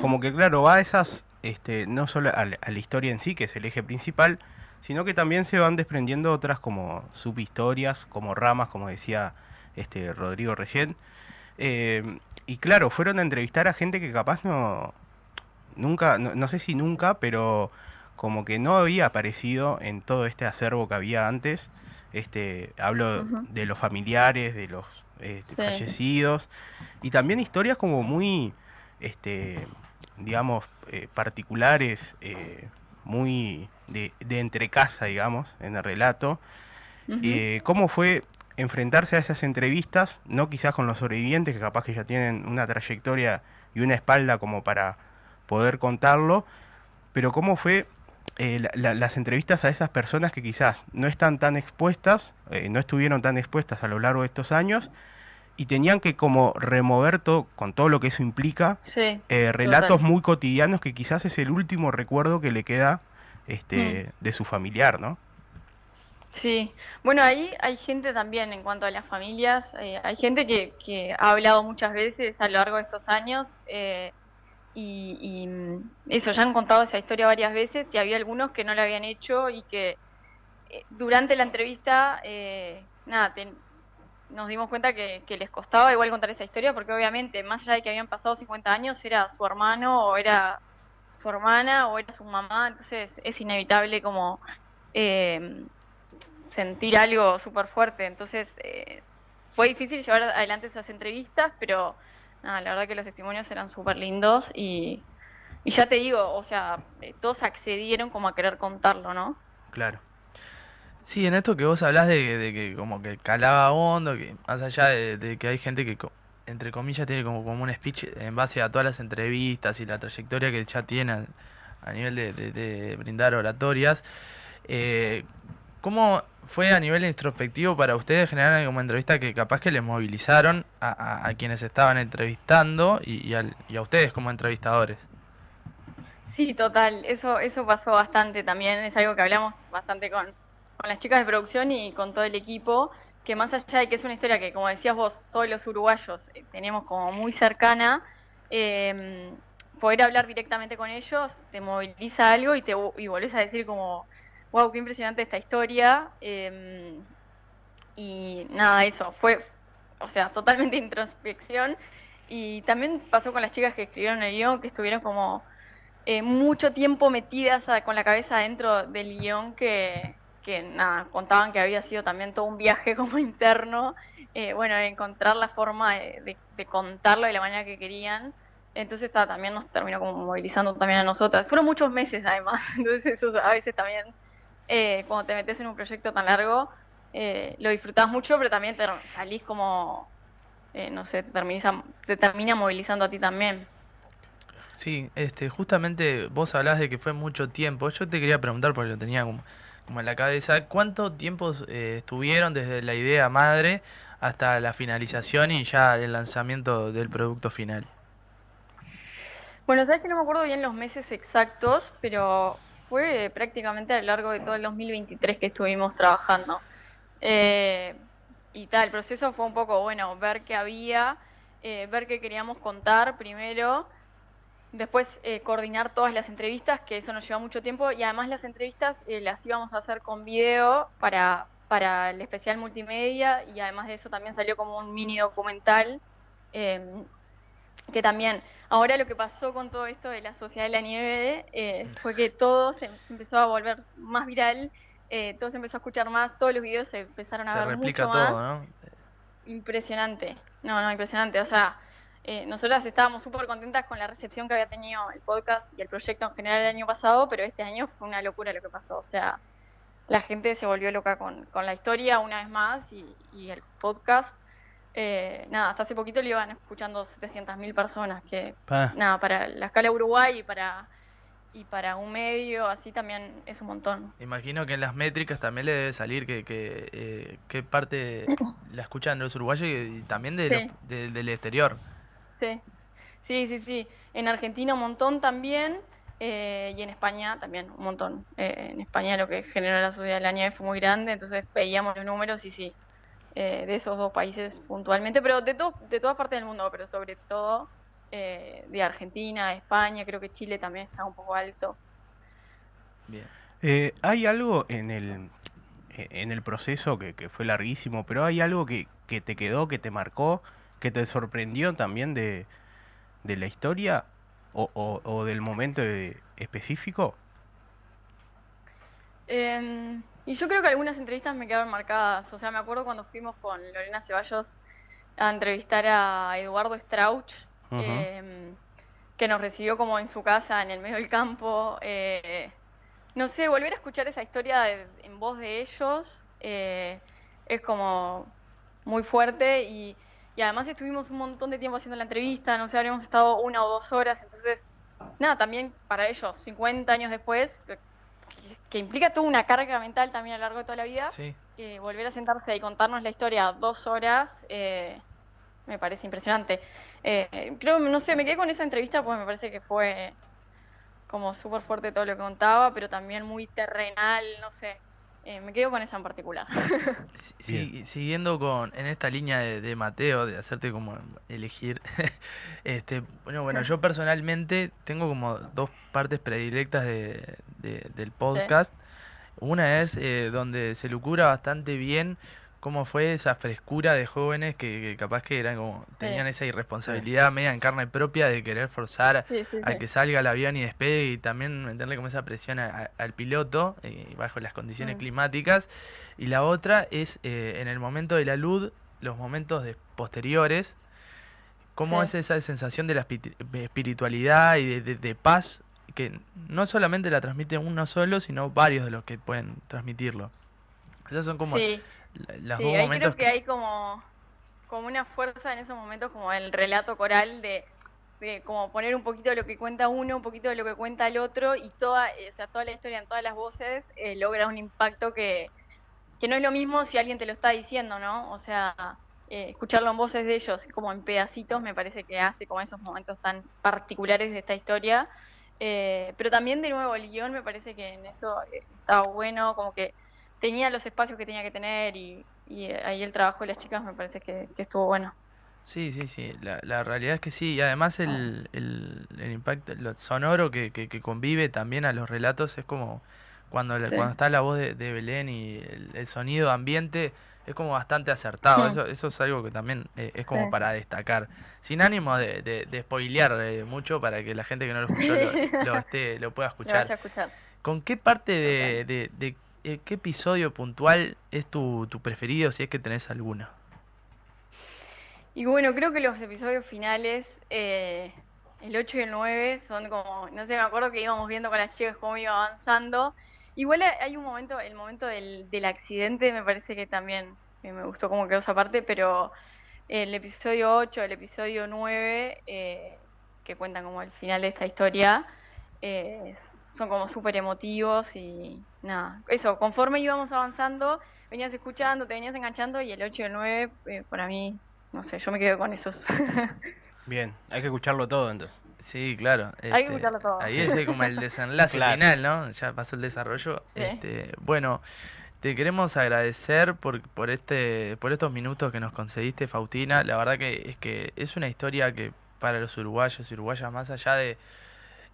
como que claro, va a esas, este, no solo a, la a la historia en sí, que es el eje principal, sino que también se van desprendiendo otras como subhistorias, como ramas, como decía este Rodrigo recién. Eh, y claro, fueron a entrevistar a gente que capaz no, nunca, no, no sé si nunca, pero como que no había aparecido en todo este acervo que había antes. Este, hablo de los familiares, de los este, Sí. fallecidos, y también historias como muy, este, digamos, eh, particulares, eh, muy de, de entrecasa, digamos, en el relato. Eh, ¿Cómo fue enfrentarse a esas entrevistas? No quizás con los sobrevivientes, que capaz que ya tienen una trayectoria y una espalda como para poder contarlo, pero ¿cómo fue eh, la- la- las entrevistas a esas personas que quizás no están tan expuestas, eh, no estuvieron tan expuestas a lo largo de estos años y tenían que como remover todo, con todo lo que eso implica, Sí. eh, relatos Total. muy cotidianos que quizás es el último recuerdo que le queda este, Mm. de su familiar, ¿no? Sí, bueno, ahí hay gente también en cuanto a las familias, eh, hay gente que, que ha hablado muchas veces a lo largo de estos años eh, y, y, mm, eso, ya han contado esa historia varias veces y había algunos que no lo habían hecho y que eh, durante la entrevista, eh, nada, nos dimos cuenta que, que les costaba igual contar esa historia porque obviamente, más allá de que habían pasado 50 años, era su hermano o era su hermana o era su mamá, entonces es inevitable como... eh, sentir algo súper fuerte. Entonces, eh, fue difícil llevar adelante esas entrevistas, pero nada, la verdad que los testimonios eran súper lindos y, y ya te digo, o sea, eh, todos accedieron como a querer contarlo, ¿no? Claro. Sí, en esto que vos hablás de, de que como que calaba hondo, que más allá de, que hay gente que entre comillas, tiene como, como un speech en base a todas las entrevistas y la trayectoria que ya tiene a, nivel de, de- de brindar oratorias. Eh, ¿Cómo fue a nivel introspectivo para ustedes generar como entrevista que capaz que les movilizaron a, a- quienes estaban entrevistando y, al- a ustedes como entrevistadores? Sí, total, eso, eso pasó bastante también, es algo que hablamos bastante con, con las chicas de producción y con todo el equipo, que más allá de que es una historia que, como decías vos, todos los uruguayos eh, tenemos como muy cercana, eh, poder hablar directamente con ellos te moviliza algo y te y volvés a decir como, wow, qué impresionante esta historia. eh, y nada, eso, fue, o sea, totalmente introspección. Y también pasó con las chicas que escribieron el guion, que estuvieron como eh, mucho tiempo metidas a- con la cabeza dentro del guion que, nada, contaban que había sido también todo un viaje como interno, eh, bueno, encontrar la forma de, contarlo de la manera que querían. Entonces también nos terminó como movilizando también a nosotras. Fueron muchos meses además, entonces eso a veces también, eh, cuando te metes en un proyecto tan largo, eh, lo disfrutás mucho, pero también te salís como, eh, no sé, te, terminiza- te termina movilizando a ti también. Sí, este, justamente vos hablás de que fue mucho tiempo. Yo te quería preguntar, porque lo tenía como, como en la cabeza, ¿cuánto tiempo eh, estuvieron desde la idea madre hasta la finalización y ya el lanzamiento del producto final? Bueno, sabes que no me acuerdo bien los meses exactos, pero fue prácticamente a lo largo de todo el 2023 que estuvimos trabajando. Eh, y tal, el proceso fue un poco, bueno, ver qué había, eh, ver qué queríamos contar primero, después eh, coordinar todas las entrevistas, que eso nos lleva mucho tiempo, y además las entrevistas eh, las íbamos a hacer con video para, para el especial multimedia, y además de eso también salió como un mini documental. em, que también, ahora lo que pasó con todo esto de la Sociedad de la Nieve eh, fue que todo se empezó a volver más viral, eh, todo se empezó a escuchar más, todos los videos se empezaron a Se ver replica mucho más. todo, ¿no? Impresionante, no, no, impresionante. O sea, eh, nosotras estábamos súper contentas con la recepción que había tenido el podcast y el proyecto en general el año pasado, pero este año fue una locura lo que pasó. O sea, la gente se volvió loca con, con la historia una vez más y, y el podcast. Eh, nada, hasta hace poquito lo iban escuchando 700.000 personas, que Pa. nada, para la escala Uruguay y para, y para un medio así también es un montón. Imagino que en las métricas también le debe salir que, que, eh, qué parte la escuchan los uruguayos y, y también de Sí. de- del exterior. Sí, sí, sí, sí. En Argentina un montón también eh, y en España también un montón. Eh, en España lo que generó la sociedad de la nieve fue muy grande, entonces veíamos los números y sí, eh, de esos dos países puntualmente, pero de, to- de todas partes del mundo, pero sobre todo eh, de Argentina, de España, creo que Chile también está un poco alto. Bien. Eh, ¿Hay algo en el, en el proceso que, que fue larguísimo, pero hay algo que, que te quedó, que te marcó, que te sorprendió también de, de la historia o, o- o del momento de- específico? Eh, y yo creo que algunas entrevistas me quedaron marcadas. O sea, me acuerdo cuando fuimos con Lorena Ceballos a entrevistar a Eduardo Strauch, eh, que nos recibió como en su casa, en el medio del campo. eh, no sé, volver a escuchar esa historia de- en voz de ellos eh, es como muy fuerte y, y además estuvimos un montón de tiempo haciendo la entrevista, no sé, habríamos estado una o dos horas, entonces, nada, también para ellos, 50 años después, que, implica toda una carga mental también a lo largo de toda la vida, Sí. eh, volver a sentarse y contarnos la historia dos horas eh, me parece impresionante. Eh, creo, no sé, me quedé con esa entrevista porque me parece que fue como súper fuerte todo lo que contaba, pero también muy terrenal, no sé. Eh, me quedo con esa en particular. Si- siguiendo con en esta línea de, de Mateo, de hacerte como elegir, este, bueno, bueno, yo personalmente tengo como dos partes predilectas de, de- del podcast. Una es eh, donde se lucura bastante bien cómo fue esa frescura de jóvenes que, que capaz que eran como, Sí. tenían esa irresponsabilidad media en carne propia de querer forzar a que salga el avión y despegue y también meterle como esa presión a- a- al piloto eh, bajo las condiciones Mm. climáticas y la otra es eh, en el momento de la luz los momentos de posteriores cómo Sí. es esa sensación de la espiritualidad y de, de- de paz que no solamente la transmite uno solo sino varios de los que pueden transmitirlo esos son como Sí. los Sí, dos ahí momentos creo que hay como, como una fuerza en esos momentos como el relato coral de, de como poner un poquito de lo que cuenta uno, un poquito de lo que cuenta el otro y toda, eh, o sea, toda la historia en todas las voces eh, logra un impacto que, que no es lo mismo si alguien te lo está diciendo, ¿no? O sea, eh, escucharlo en voces de ellos, como en pedacitos, me parece que hace como esos momentos tan particulares de esta historia. Eh, pero también de nuevo el guion me parece que en eso eh, estaba bueno, como que tenía los espacios que tenía que tener y, y eh, ahí el trabajo de las chicas me parece que, que estuvo bueno. Sí, sí, sí, la, la realidad es que sí, y además el, el, el impacto lo sonoro que, que, que convive también a los relatos es como cuando, Sí. cuando está la voz de, de Belén y el, el sonido ambiente es como bastante acertado, eso, eso es algo que también eh, es como Sí. para destacar, sin ánimo de, de, de spoilear eh, mucho para que la gente que no lo escuchó lo, lo esté, lo pueda Lo escuchar. vaya a escuchar. ¿Con qué parte de, de, de- eh, qué episodio puntual es tu, tu preferido, si es que tenés alguno? Y bueno, creo que los episodios finales, eh, el 8 y el 9, son como, no sé, me acuerdo que íbamos viendo con las chicas cómo iba avanzando. Igual hay- un momento, el momento del, del accidente, me parece que también me gustó cómo quedó esa parte, pero el episodio 8, el episodio 9, eh, que cuentan como el final de esta historia, eh, son como súper emotivos y nada, eso, conforme íbamos avanzando, venías escuchando, te venías enganchando y el 8 y el 9, eh, para mí, no sé, yo me quedo con esos. Bien, hay que escucharlo todo entonces. Sí, claro. Hay que este, escucharlo todo. Ahí es como el desenlace Claro. final, ¿no? Ya pasó el desarrollo. Sí. Este, bueno, te queremos agradecer por, por este, por estos minutos que nos concediste, Faustina. La verdad que es que es una historia que para los uruguayos y uruguayas, más allá de,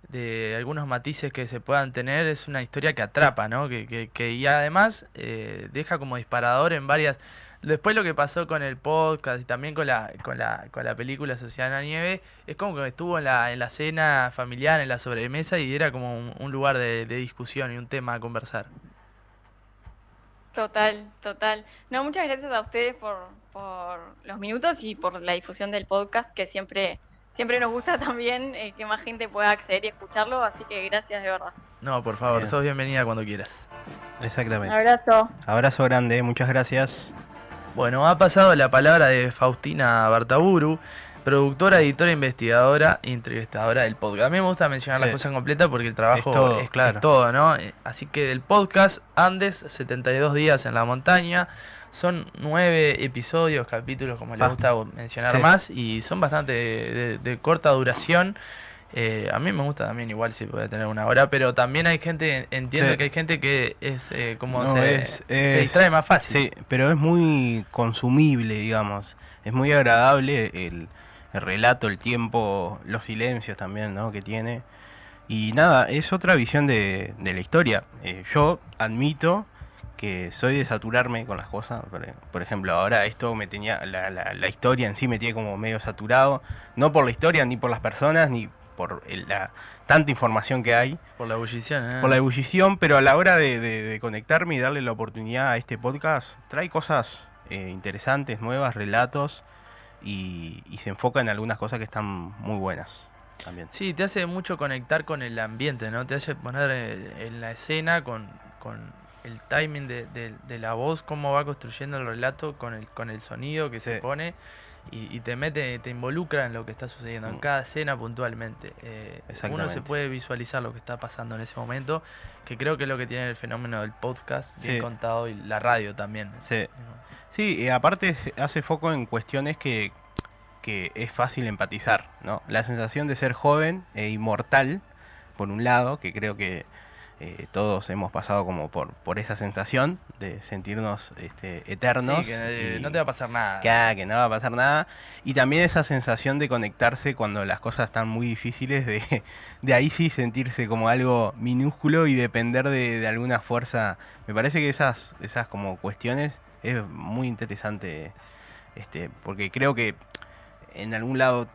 de algunos matices que se puedan tener, es una historia que atrapa, ¿no? Que, que, que y además eh, deja como disparador en varias. Después lo que pasó con el podcast y también con la, con la, con la película Sociedad en la Nieve, es como que estuvo en la, en la cena familiar, en la sobremesa y era como un, un lugar de, de discusión y un tema a conversar. Total, total. No, muchas gracias a ustedes por, por los minutos y por la difusión del podcast, que siempre, siempre nos gusta también eh, que más gente pueda acceder y escucharlo, así que gracias de verdad. No, por favor, Bien. sos bienvenida cuando quieras. Exactamente. abrazo. Abrazo grande, muchas gracias. Bueno, ha pasado la palabra de Faustina Bartaburu, productora, editora, investigadora e entrevistadora del podcast. A mí me gusta mencionar Sí. las cosas completas porque el trabajo Es todo, es, claro. es todo, ¿no? Eh, Así que del podcast Andes, 72 días en la montaña, son nueve episodios, capítulos, como le Ah, gusta mencionar sí. más, y son bastante de, de- de corta duración. Eh, a mí me gusta también igual si puede tener una hora, pero también hay gente, entiendo Sí. que hay gente que es eh, como No, se, es- se es- distrae más fácil. Sí, pero es muy consumible, digamos. Es muy agradable el, el relato, el tiempo, los silencios también, ¿no? Que tiene. Y nada, es otra visión de, de la historia. Eh, yo admito que soy de saturarme con las cosas. Por, por ejemplo, ahora esto me tenía, la, la, la historia en sí me tiene como medio saturado. No por la historia, ni por las personas, ni por el- la tanta información que hay Por la ebullición, ¿eh? por la ebullición, pero a la hora de, de- de conectarme y darle la oportunidad a este podcast, trae cosas eh, interesantes, nuevas, relatos y, y se enfoca en algunas cosas que están muy buenas también. Sí, te hace mucho conectar con el ambiente, ¿no? Te hace poner eh, en la escena con, con el timing de, de- de la voz, cómo va construyendo el relato con el, con el sonido que se pone y, y te mete, te involucra en lo que está sucediendo, en Mm. cada escena puntualmente. Eh, uno se puede visualizar lo que está pasando en ese momento, que creo que es lo que tiene el fenómeno del podcast, bien Sí. contado, y la radio también. Sí, sí y aparte hace foco en cuestiones que, que es fácil empatizar, ¿no? La sensación de ser joven e inmortal, por un lado, que creo que eh, todos hemos pasado como por, por esa sensación de sentirnos este, eternos. Sí, que y- no te va a pasar nada. que, ah, que no va a pasar nada. Y también esa sensación de conectarse cuando las cosas están muy difíciles, de, de ahí sí sentirse como algo minúsculo y depender de, de alguna fuerza. Me parece que esas, esas como cuestiones es muy interesante, este, porque creo que en algún lado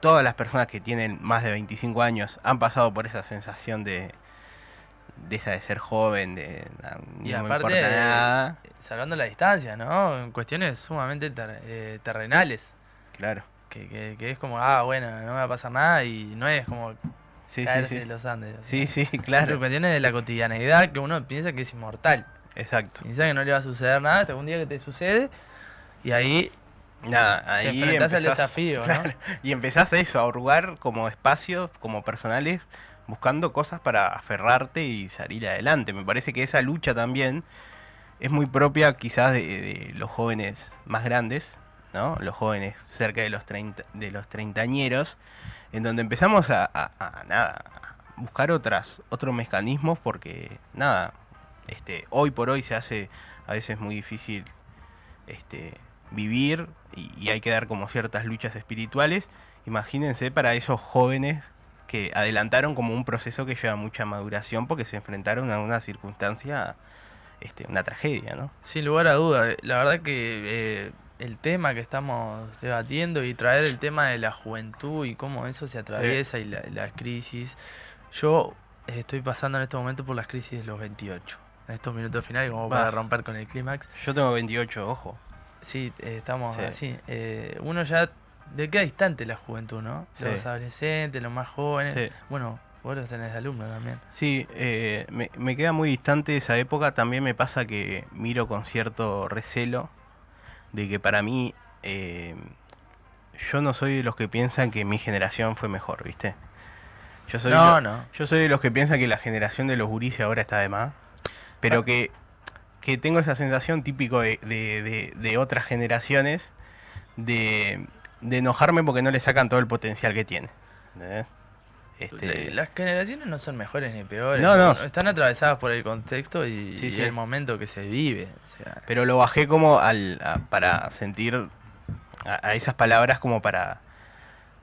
todas las personas que tienen más de 25 años han pasado por esa sensación de, de esa de ser joven, de "Ah, Y no me aparte, importa nada. salvando la distancia, ¿no? En cuestiones sumamente ter- eh, terrenales. Claro. Que, que, que es como, ah, bueno, no me va a pasar nada y no es como Sí, caerse sí. de los Andes. Sí, sí, claro. cuestiones de la cotidianeidad que uno piensa que es inmortal. Exacto. Piensa que no le va a suceder nada hasta un día que te sucede y ahí Nada, ahí empezás- desafío, ¿no? y empezás a eso, a hurgar como espacios, como personales, buscando cosas para aferrarte y salir adelante. Me parece que esa lucha también es muy propia quizás de, los jóvenes más grandes, ¿no? Los jóvenes cerca de los 30, de los treintañeros, en donde empezamos a, nada, buscar otras, otros mecanismos porque nada, este, hoy por hoy se hace a veces muy difícil este, vivir y, y hay que dar como ciertas luchas espirituales. Imagínense para esos jóvenes que adelantaron como un proceso que lleva mucha maduración porque se enfrentaron a una circunstancia, este, una tragedia, ¿no? Sin lugar a duda, eh, la verdad que eh, el tema que estamos debatiendo y traer el tema de la juventud y cómo eso se atraviesa y la, la crisis, yo estoy pasando en este momento por las crisis de los 28, en estos minutos finales como para Va. romper con el clímax. Yo tengo 28, ojo. Sí, eh, estamos Sí. así. Eh, uno ya de queda distante la juventud, ¿no? Sí. Los adolescentes, los más jóvenes. Sí. Bueno, vos los tenés de alumno también. Sí, eh, me, me queda muy distante esa época. También me pasa que miro con cierto recelo de que para mí eh, yo no soy de los que piensan que mi generación fue mejor, ¿viste? Yo soy, No, lo- no. yo soy de los que piensan que la generación de los gurises ahora está de más, pero Ah. que, que tengo esa sensación típico de, de- de- de otras generaciones de, de enojarme porque no le sacan todo el potencial que tiene. ¿entendés? Este, Las generaciones no son mejores ni peores. No, no. Están atravesadas por el contexto y, Sí, y sí. el momento que se vive. o sea, Pero lo bajé como al, a- para sentir a, a esas palabras como para...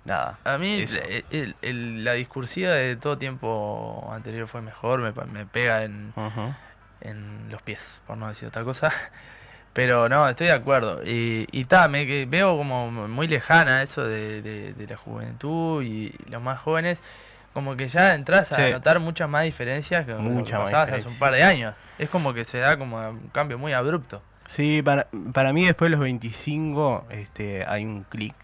Nada. a mí eso. el- el- el- la discursiva de todo tiempo anterior fue mejor, me, me pega en, en los pies, por no decir otra cosa. Pero no, estoy de acuerdo. Y, y ta, me que veo como muy lejana eso de, de- de la juventud y los más jóvenes. Como que ya entras a Sí. notar muchas más diferencias que lo que Mucha más pasabas hace un par de años. Es como que se da como un cambio muy abrupto. Sí, para, para mí después de los 25 este, hay un clic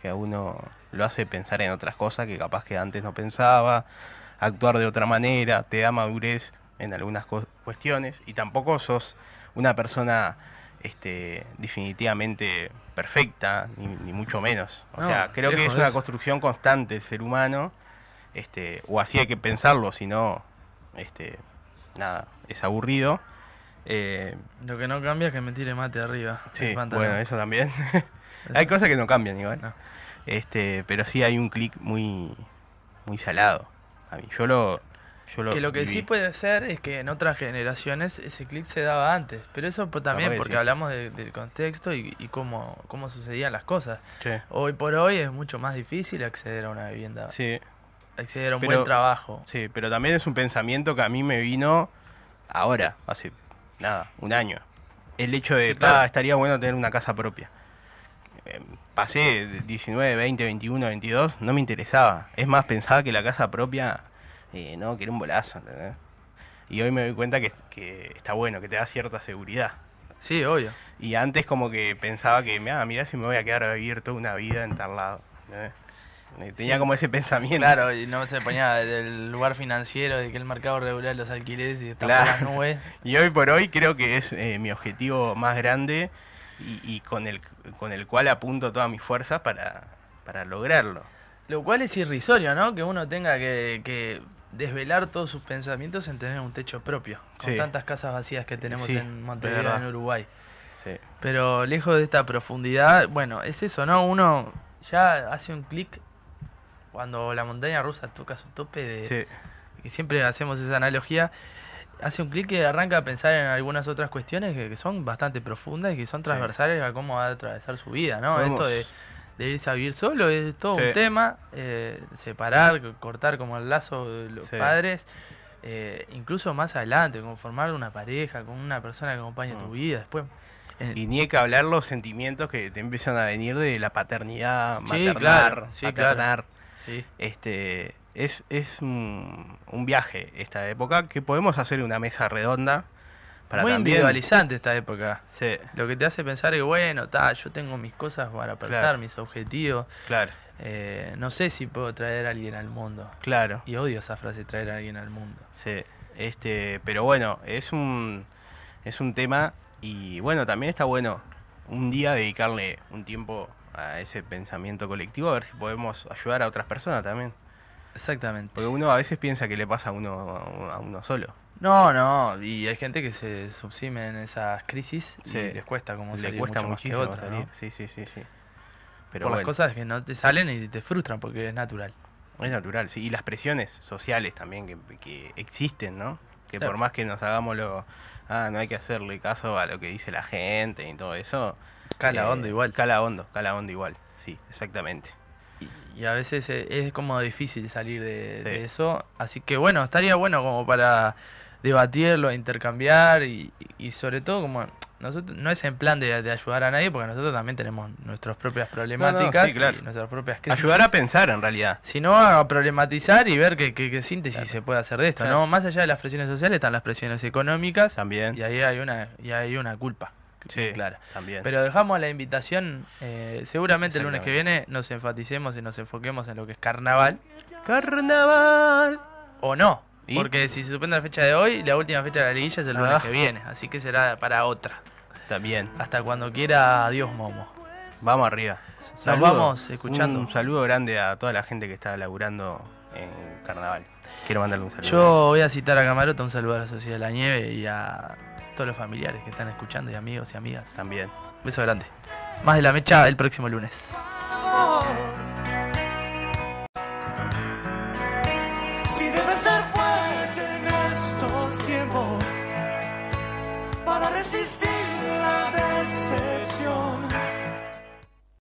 que a uno lo hace pensar en otras cosas que capaz que antes no pensaba, actuar de otra manera, te da madurez en algunas cu- cuestiones y tampoco sos una persona este, definitivamente perfecta, ni, ni mucho menos. O No, sea, creo que es una eso. construcción constante del ser humano, este, o así hay que pensarlo, si no, este, nada, es aburrido. Eh, Lo que no cambia es que me tire mate arriba. Sí, bueno, eso también. hay cosas que no cambian igual. No. Este, pero sí hay un clic muy muy salado. A mí yo lo yo lo Que lo que viví. sí puede ser es que en otras generaciones ese clic se daba antes. Pero eso por- también Capaz porque sí. hablamos de- del contexto y, y cómo, cómo sucedían las cosas. Sí, Hoy por hoy es mucho más difícil acceder a una vivienda, sí, acceder a un Pero- buen trabajo. sí, pero también es un pensamiento que a mí me vino ahora, hace nada, un año. El hecho de Sí, claro. "Ah, estaría bueno tener una casa propia. Eh, pasé de 19, 20, 21, 22, no me interesaba. Es más, pensaba que la casa propia, eh, no, que era un bolazo, ¿entendés? Y hoy me doy cuenta que, que está bueno, que te da cierta seguridad. Sí, obvio. Y antes como que pensaba que, ah, mira si me voy a quedar a vivir toda una vida en tal lado. ¿entendés? Tenía Sí. como ese pensamiento. Claro, y no se ponía del lugar financiero, de que el mercado regular los alquileres y está Claro. por las nubes. Y hoy por hoy creo que es eh, mi objetivo más grande y, y con, el, con el cual apunto todas mis fuerzas para, para lograrlo. Lo cual es irrisorio, ¿no? Que uno tenga que, que desvelar todos sus pensamientos en tener un techo propio, con Sí. tantas casas vacías que tenemos Sí, en Montevideo, en Uruguay. Sí. Pero lejos de esta profundidad, bueno, es eso, ¿no? Uno ya hace un clic cuando la montaña rusa toca su tope de... Que siempre hacemos esa analogía, hace un clic que arranca a pensar en algunas otras cuestiones que, que son bastante profundas y que son transversales a cómo va a atravesar su vida, ¿no? Esto de, de irse a vivir solo es todo Sí. un tema, eh, separar, cortar como el lazo de los Sí. padres, eh, incluso más adelante, conformar una pareja con una persona que acompañe tu Mm. vida, después... en- Y ni hay que hablar los sentimientos que te empiezan a venir de la paternidad, Sí, maternar, claro, sí, paternar. sí. Este, es, es un, un viaje esta época que podemos hacer una mesa redonda para Muy también- individualizante esta época. Sí, Lo que te hace pensar es, bueno, ta, yo tengo mis cosas para pensar, Claro. mis objetivos. claro, eh, no sé si puedo traer a alguien al mundo. claro. Y odio esa frase, traer a alguien al mundo. Sí, este, pero bueno, es un es un tema y bueno, también está bueno un día dedicarle un tiempo a ese pensamiento colectivo, a ver si podemos ayudar a otras personas también. Exactamente. Porque uno a veces piensa que le pasa a uno, a uno solo. No, no, y hay gente que se subsime en esas crisis y les cuesta como le salir cuesta mucho más que muchísimo otra, salir. ¿no? Sí, sí, sí, sí. Pero Por las cosas que no te salen y te frustran porque es natural. es natural, sí. Y las presiones sociales también que, que existen, ¿no? Que Claro. por más que nos hagamos lo... Ah, no hay que hacerle caso a lo que dice la gente y todo eso. Cala eh, hondo igual. Cala hondo, cala hondo igual. Sí, exactamente. Y, y a veces eh, es como difícil salir de, Sí. de eso. Así que bueno, estaría bueno como para debatirlo, intercambiar y, y sobre todo como nosotros no es en plan de, de ayudar a nadie porque nosotros también tenemos nuestras propias problemáticas sí, claro. y nuestras propias crisis. Ayudar a pensar en realidad. sino a problematizar y ver qué, qué- qué síntesis se puede hacer de esto, Claro. ¿no? Más allá de las presiones sociales están las presiones económicas También. y ahí hay una y hay una culpa Sí, clara. también. Pero dejamos la invitación, eh, seguramente el lunes que viene nos enfaticemos y nos enfoquemos en lo que es carnaval Carnaval. o no, ¿Y? porque si se suspende la fecha de hoy, la última fecha de la liguilla es el lunes Ah. que viene, así que será para otra. También. Hasta cuando quiera, adiós Momo. Vamos arriba. Nos vamos escuchando. Un saludo grande a toda la gente que está laburando en carnaval. Quiero mandarle un saludo. Yo voy a citar a Camarota, un saludo a la Sociedad de la Nieve y a todos los familiares que están escuchando y amigos y amigas. También. Beso grande. Más de la mecha el próximo lunes.